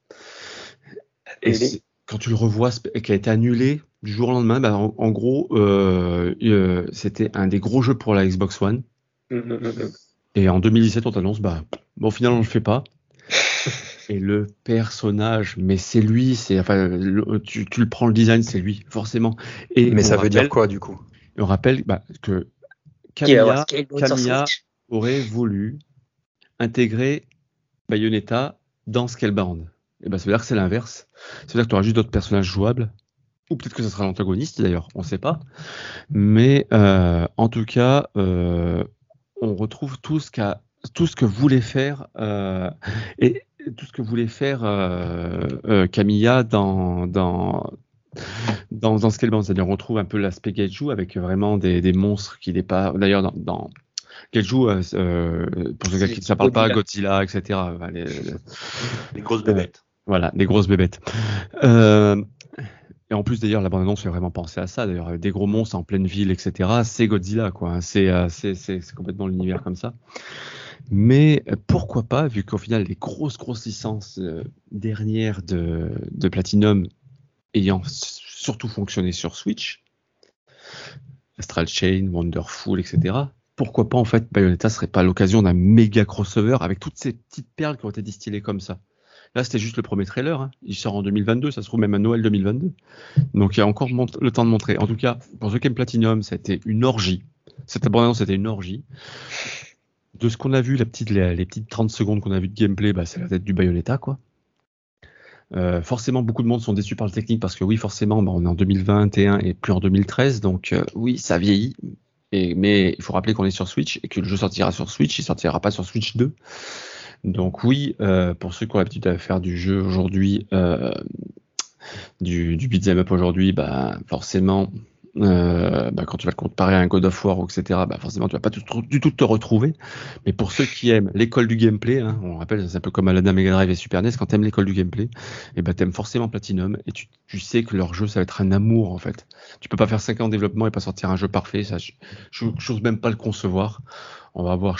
Et quand tu le revois, qui a été annulé du jour au lendemain, bah, en, gros, euh, euh, c'était un des gros jeux pour la Xbox One. Mmh, mmh, mmh, et en 2017, on t'annonce, bah, bon, au final, on le fait pas. [laughs] Et le personnage, mais c'est lui, c'est, enfin, tu, le prends le design, c'est lui, forcément. Et mais ça veut dire quoi, du coup? On rappelle bah, que Camilla, aurait voulu intégrer Bayonetta dans Scalebound. Et ben, ça veut dire que c'est l'inverse. Ça veut dire que tu auras juste d'autres personnages jouables. Ou peut-être que ce sera l'antagoniste d'ailleurs, on ne sait pas. Mais euh, en tout cas, euh, on retrouve tout ce, qu'a, tout ce que voulait faire euh, et tout ce que voulait faire Camilla dans, dans, dans, dans Scalebound. C'est-à-dire on retrouve un peu l'aspect Gaiju avec vraiment des, des monstres qui n'est pas. D'ailleurs, dans, dans pour ceux qui ne parle pas, Godzilla, etc. Les, les grosses bébêtes. Voilà, des grosses bébêtes. Euh, et en plus, d'ailleurs, la bande-annonce fait vraiment penser à ça. D'ailleurs, des gros monstres en pleine ville, etc. C'est Godzilla, quoi. Euh, c'est, complètement l'univers comme ça. Mais pourquoi pas, vu qu'au final, les grosses, grosses licences euh, dernières de, de Platinum ayant surtout fonctionné sur Switch, Astral Chain, Wonderful, etc. Pourquoi pas, en fait, Bayonetta serait pas l'occasion d'un méga crossover avec toutes ces petites perles qui ont été distillées comme ça. Là, c'était juste le premier trailer. Hein. Il sort en 2022, ça se trouve même à Noël 2022. Donc, il y a encore le temps de montrer. En tout cas, pour qui aiment Platinum, c'était une orgie. Cette abondance, c'était une orgie. De ce qu'on a vu, les, petites 30 secondes qu'on a vu de gameplay, bah, c'est la tête du Bayonetta, quoi. Euh, forcément, beaucoup de monde sont déçus par le technique parce que oui, forcément, bah, on est en 2021 et plus en 2013, donc euh, oui, ça vieillit. Mais il faut rappeler qu'on est sur Switch et que le jeu sortira sur Switch, il sortira pas sur Switch 2. Donc oui, euh, pour ceux qui ont l'habitude à faire du jeu aujourd'hui, euh, du, du beat'em up aujourd'hui, bah forcément, euh, bah, quand tu vas le comparer à un God of War, etc., bah forcément tu vas pas du tout te retrouver. Mais pour ceux qui aiment l'école du gameplay, hein, on rappelle, c'est un peu comme la Mega Drive et Super NES, quand tu aimes l'école du gameplay, et eh bah t'aimes forcément Platinum et tu, tu, sais que leur jeu ça va être un amour en fait. Tu peux pas faire 5 ans de développement et pas sortir un jeu parfait, ça, je n'ose même pas le concevoir. On va voir.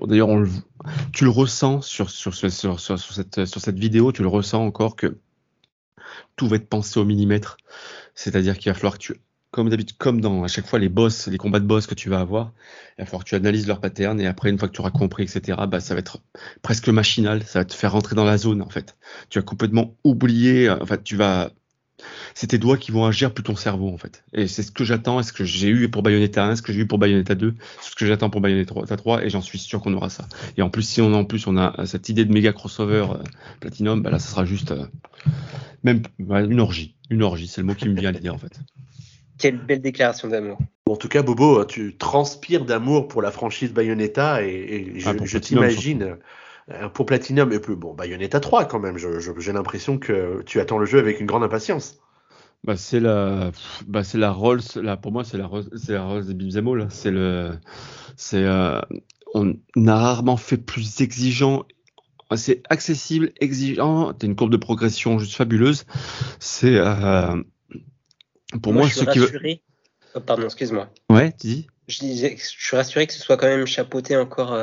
D'ailleurs, tu le ressens sur, sur, cette, sur cette vidéo, tu le ressens encore que tout va être pensé au millimètre. C'est-à-dire qu'il va falloir que tu comme d'habitude, comme dans à chaque fois les boss, les combats de boss que tu vas avoir, il va falloir que tu analyses leur pattern et après une fois que tu auras compris, etc. Bah ça va être presque machinal, ça va te faire rentrer dans la zone en fait. Tu vas complètement oublier, en fait tu vas c'est tes doigts qui vont agir plus ton cerveau en fait. Et c'est ce que j'attends, et ce que j'ai eu pour Bayonetta 1, ce que j'ai eu pour Bayonetta 2, ce que j'attends pour Bayonetta 3, et j'en suis sûr qu'on aura ça. Et en plus, si on en plus on a cette idée de méga crossover euh, Platinum, bah là, ça sera juste euh, même une orgie, une orgie, c'est le mot qui me vient à l'idée en fait. Quelle belle déclaration d'amour. En tout cas, Bobo, tu transpires d'amour pour la franchise Bayonetta, et, je, ah, t'imagine euh, pour Platinum et plus bon Bayonetta 3 quand même. J'ai l'impression que tu attends le jeu avec une grande impatience. Bah c'est la, bah c'est la Rolls. Là pour moi c'est la, c'est la Rolls des Beat'em C'est le, c'est, euh, on a rarement fait plus exigeant. C'est accessible, exigeant. T'as une courbe de progression juste fabuleuse. C'est euh, pour moi, ce qui veut. Oh, pardon, excuse-moi. Ouais, tu dis? Je disais, je suis rassuré que ce soit quand même chapeauté encore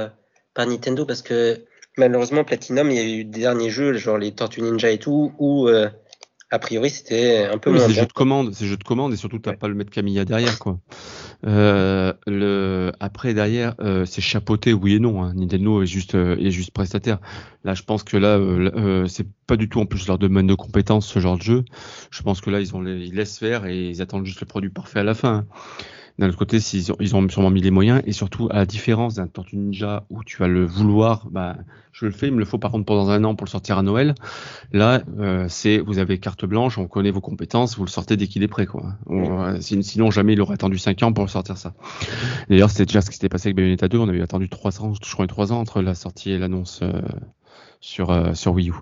par Nintendo parce que malheureusement, Platinum, il y a eu des derniers jeux, genre les Tortues Ninja et tout, où euh, a priori c'était un peu moins. C'est jeux de commande, c'est jeux de commande et surtout t'as pas le maître Camilla derrière quoi. Euh, le après derrière euh, c'est chapeauté oui et non. Hein. Nintendo est juste est juste prestataire. Là je pense que là c'est pas du tout en plus leur domaine de compétences ce genre de jeu. Je pense que là ils ont ils laissent faire et ils attendent juste le produit parfait à la fin. Hein. D'un autre côté, ils ont, ils ont sûrement mis les moyens et surtout, à la différence d'un Tortue Ninja où tu vas le vouloir, bah, je le fais, il me le faut par contre pendant un an pour le sortir à Noël. Là, euh, c'est vous avez carte blanche, on connaît vos compétences, vous le sortez dès qu'il est prêt, quoi. Euh, sinon, jamais il aurait attendu 5 ans pour le sortir ça. D'ailleurs, c'était déjà ce qui s'était passé avec Bayonetta 2. On avait attendu 3 ans, je crois, 3 ans entre la sortie et l'annonce euh, sur sur Wii U.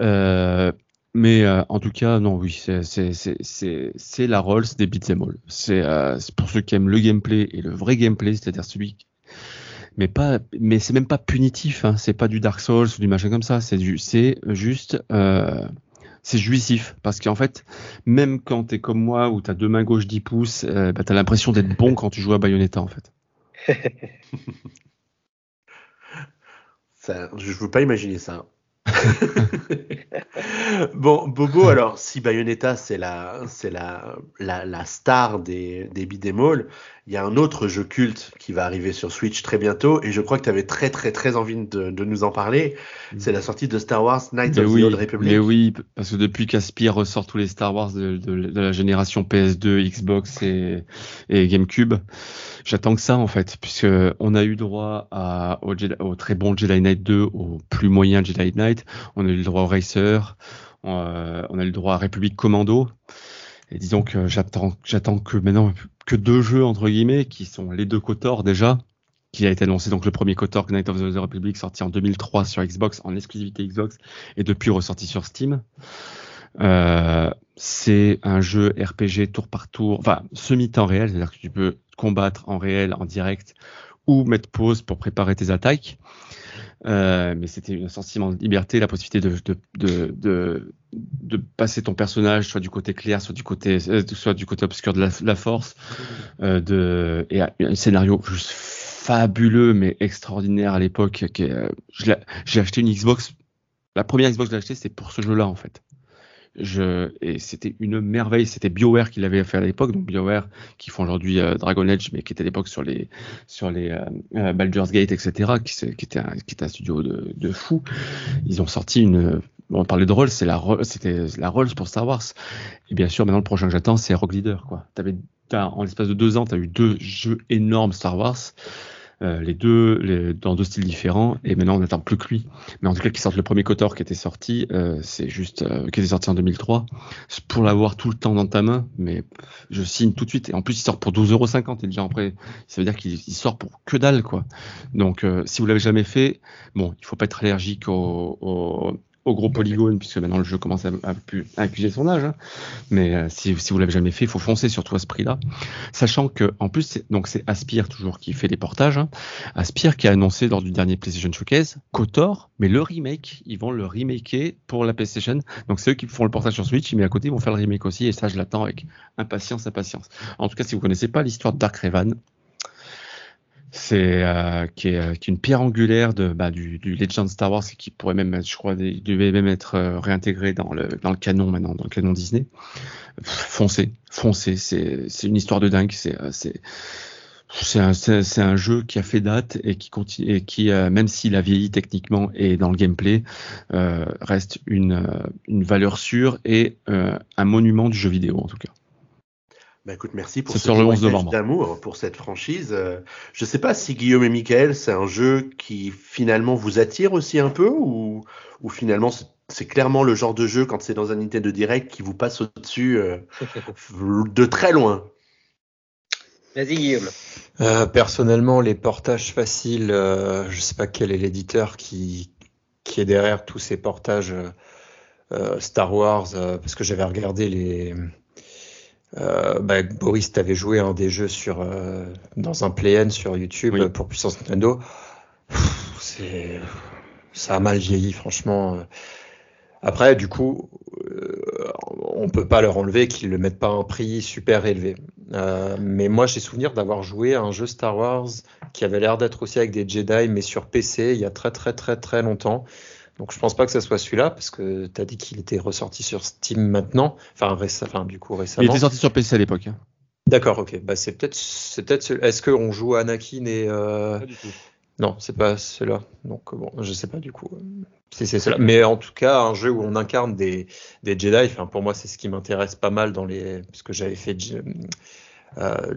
Euh, mais euh, en tout cas, non, oui, c'est la Rolls des beat'em all. Euh, c'est pour ceux qui aiment le gameplay et le vrai gameplay, c'est-à-dire celui mais pas mais c'est même pas punitif hein, c'est pas du Dark Souls ou du machin comme ça. C'est c'est juste euh, c'est jouissif. Parce qu'en fait même quand t'es comme moi où t'as deux mains gauches 10 pouces euh, bah, t'as l'impression d'être bon quand tu joues à Bayonetta en fait. [laughs] Ça, je veux pas imaginer ça [laughs] bon, Bobo, alors si Bayonetta c'est la, la, la, star des, des il y a un autre jeu culte qui va arriver sur Switch très bientôt et je crois que tu avais très très très envie de, de nous en parler. Mm. C'est la sortie de Star Wars Knights of the Old Republic. Mais oui, parce que depuis qu'Aspire ressort tous les Star Wars de, de, de la génération PS2, Xbox et, et GameCube, J'attends que ça en fait, puisque on a eu droit à, au, au, très bon Jedi Knight 2, au plus moyen Jedi Knight, on a eu le droit au Racer, euh, on a eu le droit à République Commando. Et disons que j'attends, que maintenant que deux jeux entre guillemets, qui sont les deux Kotor déjà, qui a été annoncé donc le premier Kotor Knight of the Republic sorti en 2003 sur Xbox en exclusivité Xbox et depuis ressorti sur Steam. Euh, c'est un jeu RPG tour par tour, enfin semi-temps réel, c'est-à-dire que tu peux combattre en réel, en direct, ou mettre pause pour préparer tes attaques. Euh, mais c'était un sentiment de liberté, la possibilité de, de, de, de, de passer ton personnage soit du côté clair, soit du côté, euh, soit du côté obscur de la, force, euh, de, et un scénario juste fabuleux mais extraordinaire à l'époque. J'ai acheté une Xbox, la première Xbox que j'ai acheté, c'était pour ce jeu-là en fait. Je, et c'était une merveille. C'était BioWare qui l'avait fait à l'époque, donc BioWare qui font aujourd'hui euh, Dragon Age, mais qui était à l'époque sur les sur les euh, euh, Baldur's Gate, etc., qui, était un, qui était un studio de, de fou. Ils ont sorti une. On parlait de Rolls, c'était la Rolls pour Star Wars. Et bien sûr, maintenant le prochain que j'attends, c'est Rogue Leader. Quoi. T'avais, en l'espace de deux ans, tu as eu deux jeux énormes Star Wars. Euh, les deux dans deux styles différents. Et maintenant on n'attend plus que lui. Mais en tout cas qui sorte le premier Kotor qui était sorti euh, c'est juste euh, qui était sorti en 2003 pour l'avoir tout le temps dans ta main mais je signe tout de suite. Et en plus il sort pour 12,50€ et déjà après ça veut dire qu'il sort pour que dalle quoi. Donc si vous l'avez jamais fait bon il faut pas être allergique au, au au gros polygone, puisque maintenant le jeu commence à, à, accuser son âge. Hein. Mais euh, si, si vous l'avez jamais fait, il faut foncer surtout à ce prix-là. Sachant que, en plus, donc c'est Aspire toujours qui fait les portages. Hein. Aspire qui a annoncé lors du dernier PlayStation Showcase Kotor, mais le remake, ils vont le remaker pour la PlayStation. Donc c'est eux qui font le portage sur Switch, mais à côté ils vont faire le remake aussi, et ça je l'attends avec impatience, impatience. En tout cas, si vous connaissez pas l'histoire de Dark Revan, c'est euh, qui, est, euh, qui, est, une pierre angulaire de, bah, du, du, Legend Star Wars et qui pourrait même, je crois, il devait même être euh, réintégré dans le, dans le canon maintenant, dans le canon Disney. Foncez, foncez, c'est, c'est une histoire de dingue. C'est, c'est, c'est un, c'est, un jeu qui a fait date et qui continue, et qui, même s'il a vieilli techniquement et dans le gameplay, euh, reste une, une valeur sûre et un monument du jeu vidéo en tout cas. Bah écoute, merci pour ce témoignage d'amour pour cette franchise. Euh, je sais pas si Guillaume et Michael, c'est un jeu qui finalement vous attire aussi un peu ou, ou finalement c'est clairement le genre de jeu quand c'est dans un Nintendo Direct qui vous passe au-dessus euh, [laughs] de très loin. Vas-y Guillaume. Euh, personnellement, les portages faciles, euh, je sais pas quel est l'éditeur qui, qui est derrière tous ces portages euh, Star Wars, parce que j'avais regardé les euh, bah, Boris, t'avais joué un des jeux sur euh, dans un play-in sur YouTube pour Puissance Nintendo. C'est ça a mal vieilli, franchement. Après, du coup, euh, on peut pas leur enlever qu'ils le mettent pas à un prix super élevé. Euh, mais moi, j'ai souvenir d'avoir joué à un jeu Star Wars qui avait l'air d'être aussi avec des Jedi, mais sur PC il y a très très très très longtemps. Donc je pense pas que ce soit celui-là parce que tu as dit qu'il était ressorti sur Steam maintenant, enfin, enfin du coup récemment. Il était sorti sur PC à l'époque. Hein. D'accord, ok. Bah c'est peut-être, c'est peut-être. Est-ce qu'on joue Anakin et euh... Pas du tout. Non, c'est pas celui-là. Donc bon, je sais pas du coup. Si c'est cela. Mais en tout cas, un jeu où on incarne des, des Jedi. Enfin, pour moi, c'est ce qui m'intéresse pas mal dans les, parce que j'avais fait euh,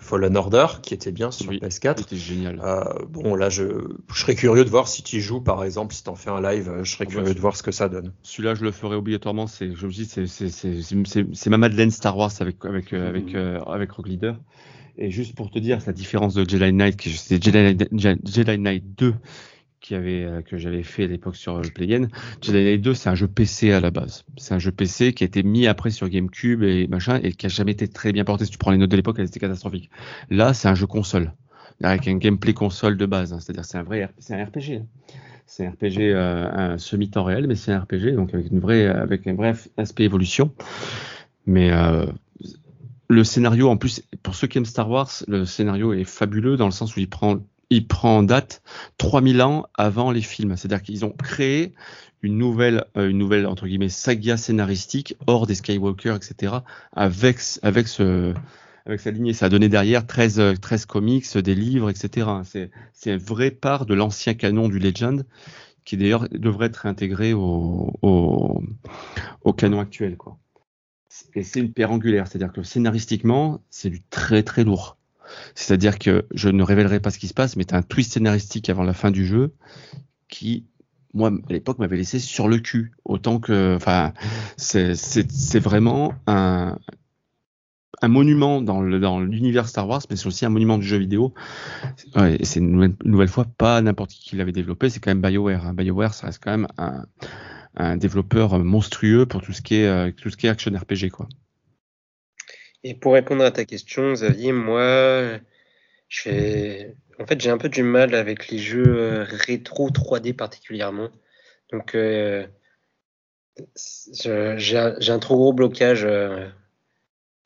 Fallen Order, qui était bien sur PS4. C'était génial. Euh, bon, là, je, je, serais curieux de voir si tu joues, par exemple, si tu en fais un live, je serais curieux de voir ce que ça donne. Celui-là, je le ferai obligatoirement. C'est, je me dis, c'est ma Madeleine Star Wars avec avec euh, avec euh, avec Rock Leader. Et juste pour te dire, la différence de Jedi Knight, c'est Jedi, Jedi Knight 2 qui avait, euh, que j'avais fait à l'époque sur Play-In. Jedi Knight 2, c'est un jeu PC à la base. C'est un jeu PC qui a été mis après sur GameCube et machin, et qui a jamais été très bien porté. Si tu prends les notes de l'époque, elles étaient catastrophiques. Là, c'est un jeu console. Avec un gameplay console de base. Hein. C'est-à-dire, c'est un vrai, c'est un RPG. C'est un RPG, euh, un semi-temps réel, mais c'est un RPG, donc avec une vraie, avec un bref aspect évolution. Mais, euh, le scénario, en plus, pour ceux qui aiment Star Wars, le scénario est fabuleux dans le sens où il prend il prend en date 3000 ans avant les films. C'est-à-dire qu'ils ont créé une nouvelle, euh, une nouvelle entre guillemets saga scénaristique hors des Skywalker, etc. Avec avec ce avec sa lignée. Ça a donné derrière 13, 13 comics, des livres, etc. C'est c'est une vraie part de l'ancien canon du Legend qui d'ailleurs devrait être intégré au, au, au canon actuel, quoi. Et c'est une pierre angulaire, c'est-à-dire que scénaristiquement, c'est du très très lourd. C'est-à-dire que je ne révélerai pas ce qui se passe, mais tu as un twist scénaristique avant la fin du jeu qui, moi, à l'époque, m'avait laissé sur le cul. Autant que, enfin, c'est vraiment un, monument dans l'univers Star Wars, mais c'est aussi un monument du jeu vidéo. et c'est une nouvelle, fois pas n'importe qui qui l'avait développé, c'est quand même BioWare. Hein. BioWare, ça reste quand même un, un développeur monstrueux pour tout ce qui est, euh, tout ce qui est action RPG, quoi. Et pour répondre à ta question, Xavier, moi, je fais... en fait, j'ai un peu du mal avec les jeux euh, rétro 3D particulièrement. Donc, euh, j'ai un, trop gros blocage euh,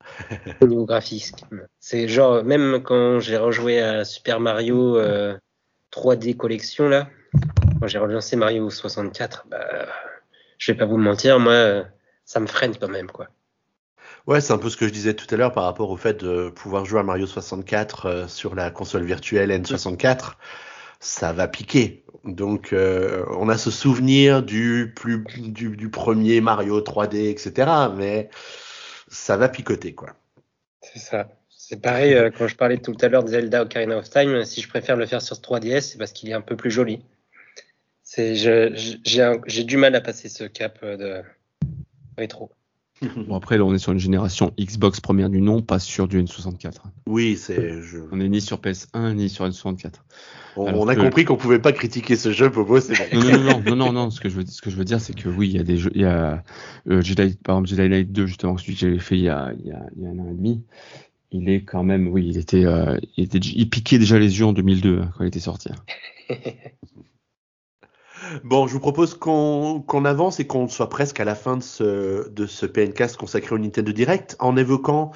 [laughs] au niveau graphisme. C'est genre, même quand j'ai rejoué à Super Mario 3D Collection, là, quand j'ai relancé Mario 64, bah, je vais pas vous mentir, moi, ça me freine quand même, quoi. Ouais, c'est un peu ce que je disais tout à l'heure par rapport au fait de pouvoir jouer à Mario 64 euh, sur la console virtuelle N64. Ça va piquer. Donc, euh, on a ce souvenir du, plus, du, du, premier Mario 3D, etc. Mais ça va picoter, quoi. C'est ça. C'est pareil, euh, quand je parlais tout à l'heure de Zelda Ocarina of Time, si je préfère le faire sur 3DS, c'est parce qu'il est un peu plus joli. J'ai du mal à passer ce cap de rétro. [laughs] Bon, après, là, on est sur une génération Xbox première du nom, pas sur du N64. Oui, c'est. Je... On est ni sur PS1 ni sur N64. On, a compris qu'on pouvait pas critiquer ce jeu, Popo, c'est non, non, non, non, non, non, ce que je veux, ce que je veux dire, c'est que oui, il y a des jeux, il y a euh, Jedi, par exemple Jedi Knight 2, justement, celui que j'avais fait il y, a, il, y a, il y a un an et demi. Il est quand même, oui, il était, euh, il était, il piquait déjà les yeux en 2002 hein, quand il était sorti. Hein. [laughs] Bon, je vous propose qu'on avance et qu'on soit presque à la fin de ce, de ce PNcast consacré au Nintendo Direct en évoquant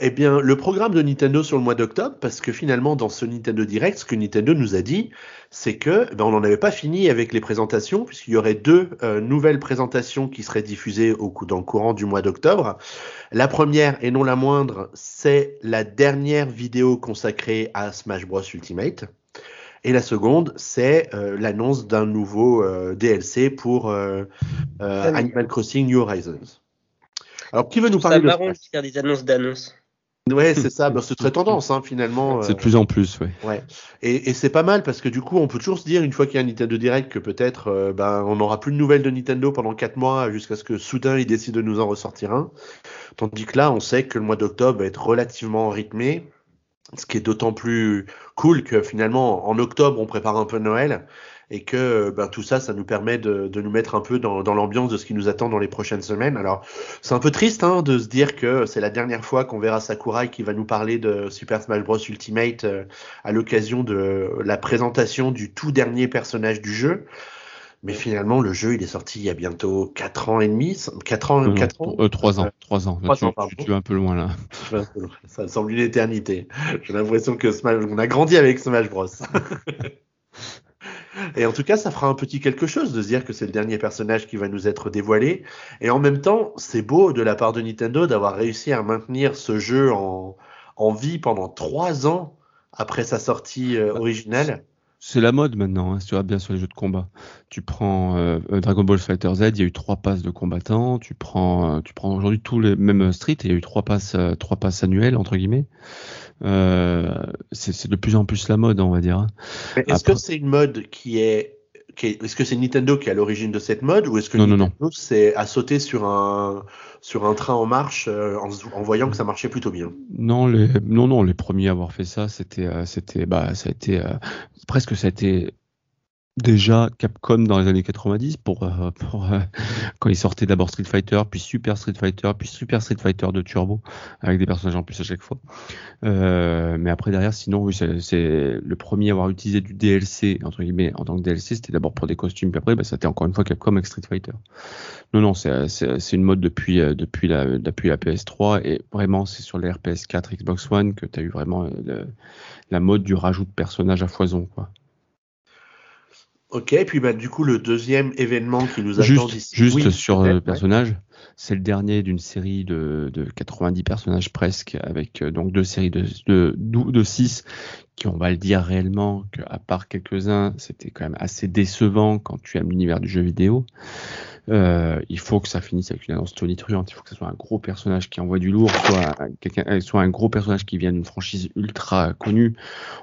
Eh bien, le programme de Nintendo sur le mois d'octobre, parce que finalement, dans ce Nintendo Direct, ce que Nintendo nous a dit, c'est que ben, on n'en avait pas fini avec les présentations, puisqu'il y aurait deux euh, nouvelles présentations qui seraient diffusées au dans le courant du mois d'octobre. La première, et non la moindre, c'est la dernière vidéo consacrée à Smash Bros Ultimate. Et la seconde, c'est euh, l'annonce d'un nouveau euh, DLC pour euh, euh, Animal Crossing New Horizons. Alors, qui veut nous parler Ça de marrant de faire des annonces d'annonces. Ouais, c'est [laughs] ça. Ben, c'est très tendance, hein, finalement. C'est de plus en plus, ouais. Ouais. Et, et c'est pas mal parce que du coup, on peut toujours se dire une fois qu'il y a un Nintendo Direct que peut-être euh, ben on n'aura plus de nouvelles de Nintendo pendant quatre mois jusqu'à ce que soudain ils décident de nous en ressortir un. Tandis que là, on sait que le mois d'octobre va être relativement rythmé, ce qui est d'autant plus cool que finalement en octobre on prépare un peu Noël et que ben, tout ça, ça nous permet de, nous mettre un peu dans, dans l'ambiance de ce qui nous attend dans les prochaines semaines. Alors, c'est un peu triste hein, de se dire que c'est la dernière fois qu'on verra Sakurai qui va nous parler de Super Smash Bros Ultimate euh, à l'occasion de la présentation du tout dernier personnage du jeu. Mais finalement, le jeu, il est sorti il y a bientôt 4 ans et demi, 4 ans, Non, non, 4 ans. euh, trois ans, trois ans. Trois tu, ans, tu- tu vas un peu loin là. Ça me semble une éternité. J'ai l'impression que Smash, on a grandi avec Smash Bros. [laughs] Et en tout cas, ça fera un petit quelque chose de se dire que c'est le dernier personnage qui va nous être dévoilé. Et en même temps, c'est beau de la part de Nintendo d'avoir réussi à maintenir ce jeu en, en vie pendant trois ans après sa sortie euh, originale. C'est la mode maintenant, hein, si tu vas bien sur les jeux de combat. Tu prends euh, euh, Dragon Ball Fighter Z, il y a eu trois passes de combattants. Tu prends, euh, tu prends aujourd'hui tous les mêmes Street, il y a eu trois passes, euh, trois passes annuelles entre guillemets. Euh, c'est de plus en plus la mode, on va dire. hein. Est-ce Après- que c'est une mode qui est- est-ce que c'est Nintendo qui est à l'origine de cette mode ou est-ce que Non, non, Nintendo c'est à sauter sur un sur un train en marche euh, en, en voyant que ça marchait plutôt bien? Non, les, non, non, les premiers à avoir fait ça, c'était, euh, c'était, bah, ça a été euh, presque, ça a été déjà Capcom dans les années 90 pour, euh, [laughs] pour euh, quand ils sortaient d'abord Street Fighter, puis Super Street Fighter, puis Super Street Fighter de Turbo avec des personnages en plus à chaque fois. Euh, mais après derrière, sinon, oui, c'est le premier à avoir utilisé du DLC entre guillemets en tant que DLC, c'était d'abord pour des costumes, puis après, bah, c'était encore une fois Capcom avec Street Fighter. Non, non, c'est une mode depuis, depuis, la, depuis la PS3 et vraiment c'est sur les RPS 4, Xbox One que tu as eu vraiment le- la mode du rajout de personnages à foison. Quoi. Ok, puis bah, du coup, le deuxième événement qui nous attend Juste, d'ici. juste Oui, sur le ouais. personnage, c'est le dernier d'une série de, de 90 personnages presque, avec euh, donc deux séries de, de, de 6 qui, on va le dire réellement, que à part quelques-uns, c'était quand même assez décevant quand tu aimes l'univers du jeu vidéo. Euh, il faut que ça finisse avec une annonce tonitruante. Il faut que ce soit un gros personnage qui envoie du lourd, soit un, euh, soit un gros personnage qui vient d'une franchise ultra connue.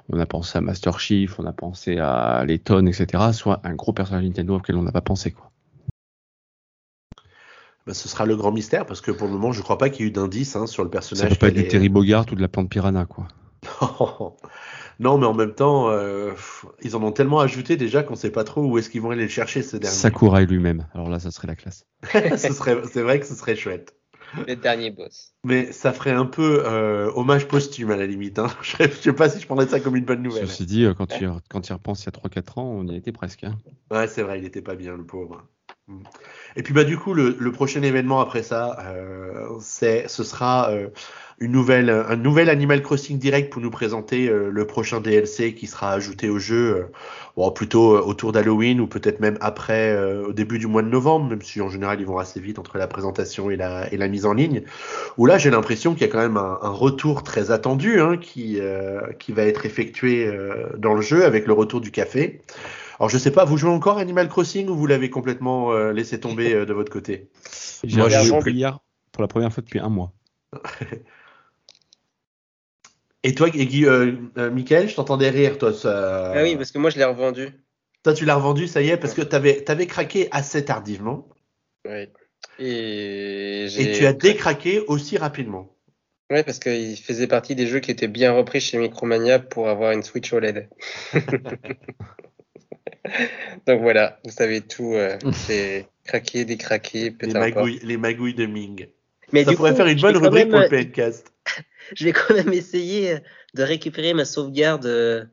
On a pensé à Master Chief, on a pensé à Letton, etc. Soit un gros personnage Nintendo auquel on n'a pas pensé, quoi. Bah, ce sera le grand mystère parce que pour le moment, je crois pas qu'il y ait eu d'indice hein, sur le Ça personnage. peut pas être du Terry Bogart ou de la plante piranha, quoi. [laughs] non, mais en même temps, euh, ils en ont tellement ajouté déjà qu'on sait pas trop où est-ce qu'ils vont aller le chercher ces derniers. Sakurai lui-même. Alors là, ça serait la classe. [laughs] [laughs] ce c'est vrai que ce serait chouette. Le dernier boss. Mais ça ferait un peu euh, hommage posthume à la limite. Hein. [laughs] Je, je sais pas si je prendrais ça comme une bonne nouvelle. Ceci dit, euh, quand tu, y- quand tu y repenses il y a 3-4 ans, on y était presque. hein. Ouais, c'est vrai, il était pas bien, le pauvre. Mm. Et puis bah du coup, le, le prochain événement après ça, euh, c'est, ce sera euh, une nouvelle, un nouvel Animal Crossing direct pour nous présenter euh, le prochain DLC qui sera ajouté au jeu, euh, bon, plutôt euh, autour d'Halloween ou peut-être même après, euh, au début du mois de novembre, même si en général ils vont assez vite entre la présentation et la, et la mise en ligne. Où là, j'ai l'impression qu'il y a quand même un, un retour très attendu hein, qui, euh, qui va être effectué euh, dans le jeu avec le retour du café. Alors je sais pas, vous jouez encore Animal Crossing ou vous l'avez complètement euh, laissé tomber euh, de votre côté? J'ai Moi, depuis hier pour la première fois depuis un mois. [laughs] Et toi, Guy, euh, euh, Michael, je t'entendais rire, toi. Ça... Ah oui, parce que moi je l'ai revendu. Toi, tu l'as revendu, ça y est, parce que t'avais avais craqué assez tardivement Oui. Et, et tu as décraqué aussi rapidement. Ouais, parce qu'il faisait partie des jeux qui étaient bien repris chez Micromania pour avoir une Switch OLED. [laughs] Donc voilà, vous savez tout. euh, [laughs] c'est craqué, décraqué, Les peu importe. magouilles, les magouilles de Ming. Mais ça pourrait coup, faire une bonne rubrique pour même- le PNcast. Je vais [laughs] quand même essayer de récupérer ma sauvegarde. euh,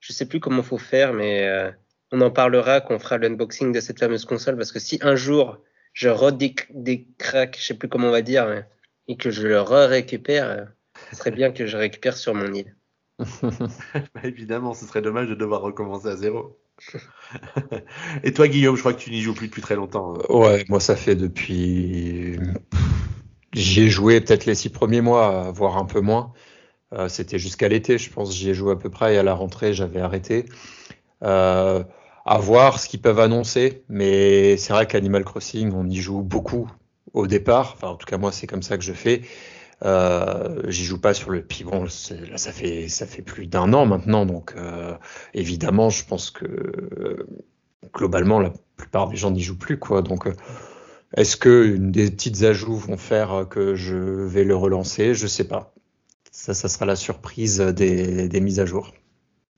Je sais plus comment faut faire, mais euh, on en parlera quand on fera l'unboxing de cette fameuse console. Parce que si un jour je redécraque, je sais plus comment on va dire, mais- et que je le re-récupère, euh, Ce serait bien que je récupère sur mon île. [laughs] Bah, évidemment, ce serait dommage de devoir recommencer à zéro. [laughs] Et toi, Guillaume, je crois que tu n'y joues plus depuis très longtemps. hein. Ouais, moi ça fait depuis. J'y ai joué peut-être les six premiers mois, voire un peu moins. Euh, C'était jusqu'à l'été, je pense. J'y ai joué à peu près et à la rentrée, j'avais arrêté. Euh, à voir ce qu'ils peuvent annoncer, mais c'est vrai qu'Animal Crossing, on y joue beaucoup au départ. Enfin, en tout cas, moi, c'est comme ça que je fais. Euh, J'y joue pas sur le. Puis bon, là, ça fait ça fait plus d'un an maintenant, donc évidemment, je pense que globalement, la plupart des gens n'y jouent plus, quoi. Donc, est-ce que une des petites ajouts vont faire que je vais le relancer? Je sais pas. Ça, sera la surprise des, mises à jour.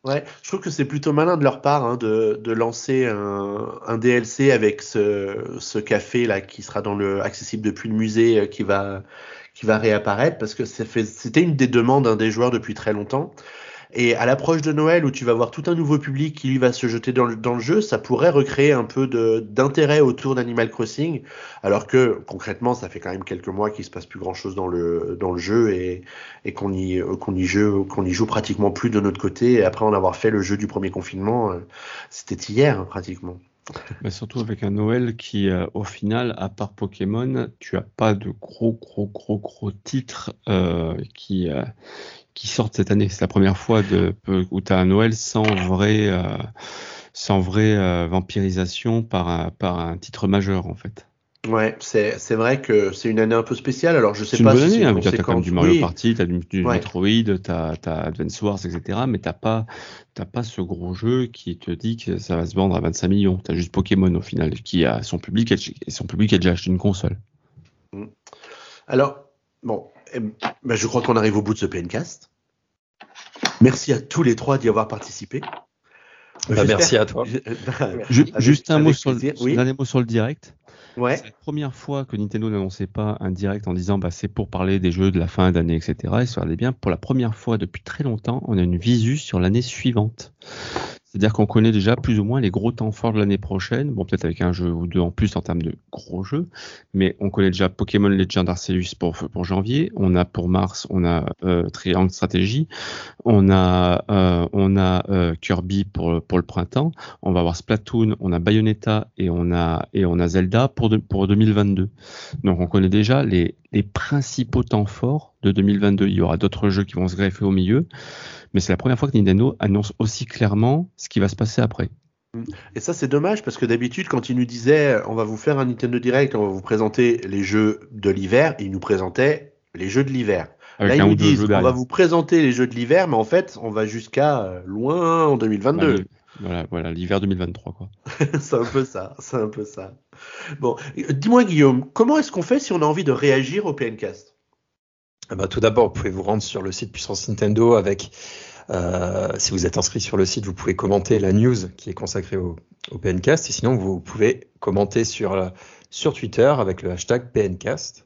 Ouais, je trouve que c'est plutôt malin de leur part hein, de, lancer un, DLC avec ce, café là qui sera accessible depuis le musée euh, qui va qui va réapparaître parce que c'était une des demandes hein, des joueurs depuis très longtemps. Et à l'approche de Noël où tu vas voir tout un nouveau public qui lui va se jeter dans le, jeu, ça pourrait recréer un peu d'intérêt autour d'Animal Crossing, alors que concrètement ça fait quand même quelques mois qu'il se passe plus grand chose dans le jeu et euh, qu'on y joue pratiquement plus de notre côté. Et après en avoir fait le jeu du premier confinement euh, c'était hier hein, pratiquement. [laughs] Mais surtout avec un Noël qui, euh, au final, à part Pokémon, tu as pas de gros, gros, gros, gros titres qui, qui sortent cette année. C'est la première fois de, où tu as un Noël sans vrai, euh, sans vraie euh, vampirisation par un, par un titre majeur, en fait. ouais c'est vrai que c'est une année un peu spéciale alors je sais C'est une pas bonne si année, hein, une tu as quand même du Mario oui Party, tu as du, du Ouais. Metroid, tu as, Advance Wars, etc. Mais tu pas, t'as pas ce gros jeu qui te dit que ça va se vendre à 25 millions. Tu as juste Pokémon au final, qui a son public, et son public a déjà acheté une console. alors bon ben, je crois qu'on arrive au bout de ce PNcast merci à tous les trois d'y avoir participé Bah, merci à toi. Je- [laughs] Ju- Avec- juste un mot sur le, oui. dernier mot sur le direct. ouais C'est la première fois que Nintendo n'annonçait pas un direct en disant bah, c'est pour parler des jeux de la fin d'année, etc. Et regardez bien, pour la première fois depuis très longtemps, on a une visu sur l'année suivante. C'est-à-dire qu'on connaît déjà plus ou moins les gros temps forts de l'année prochaine. Bon, peut-être avec un jeu ou deux en plus en termes de gros jeux, mais on connaît déjà Pokémon Legend Arceus pour, pour janvier. On a pour mars, on a euh, Triangle Stratégie. On a, euh, on a euh, Kirby pour, pour le printemps. On va avoir Splatoon, on a Bayonetta et on a, et on a Zelda pour, pour 2022. Donc on connaît déjà les, les principaux temps forts de 2022. Il y aura d'autres jeux qui vont se greffer au milieu, mais c'est la première fois que Nintendo annonce aussi clairement ce qui va se passer après. Et ça, c'est dommage parce que d'habitude, quand il nous disait on va vous faire un Nintendo Direct, on va vous présenter les jeux de l'hiver, il nous présentait les jeux de l'hiver. Là, ils ou nous disent on va vous présenter les jeux de l'hiver, mais en fait, on va jusqu'à euh, loin en 2022. Bah, Voilà, voilà, l'hiver 2023 quoi. [laughs] c'est un peu ça, c'est un peu ça. Bon, euh, dis-moi Guillaume, comment est-ce qu'on fait si on a envie de réagir au PNcast bah, tout d'abord, vous pouvez vous rendre sur le site Puissance Nintendo avec, euh, si vous êtes inscrit sur le site, vous pouvez commenter la news qui est consacrée au, au PNcast. Et sinon, vous pouvez commenter sur, euh, sur Twitter avec le hashtag PNcast.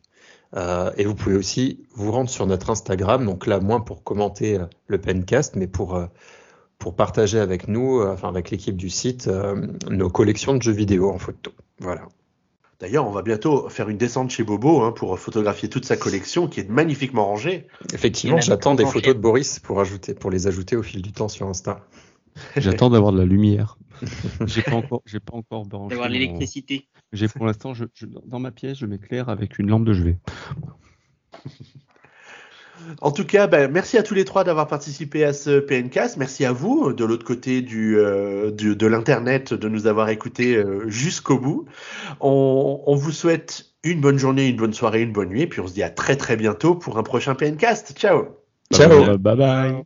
Euh, et vous pouvez aussi vous rendre sur notre Instagram, donc là, moins pour commenter euh, le PNcast, mais pour, euh, pour partager avec nous, enfin avec l'équipe du site, nos collections de jeux vidéo en photo. Voilà. D'ailleurs, on va bientôt faire une descente chez Bobo hein, pour photographier toute sa collection qui est magnifiquement rangée. Effectivement, j'attends des photos de Boris pour, ajouter, pour les ajouter au fil du temps sur Insta. [laughs] J'attends d'avoir de la lumière. [laughs] j'ai pas encore, j'ai pas encore branché. D'avoir mon- l'électricité. J'ai pour l'instant, je, je- dans ma pièce, je m'éclaire avec une lampe de chevet. [laughs] En tout cas, ben, merci à tous les trois d'avoir participé à ce PNcast. Merci à vous, de l'autre côté du, euh, du- de l'Internet, de nous avoir écoutés euh, jusqu'au bout. On, on vous souhaite une bonne journée, une bonne soirée, une bonne nuit. Et puis on se dit à très très bientôt pour un prochain PNcast. Ciao Ciao Bye bye.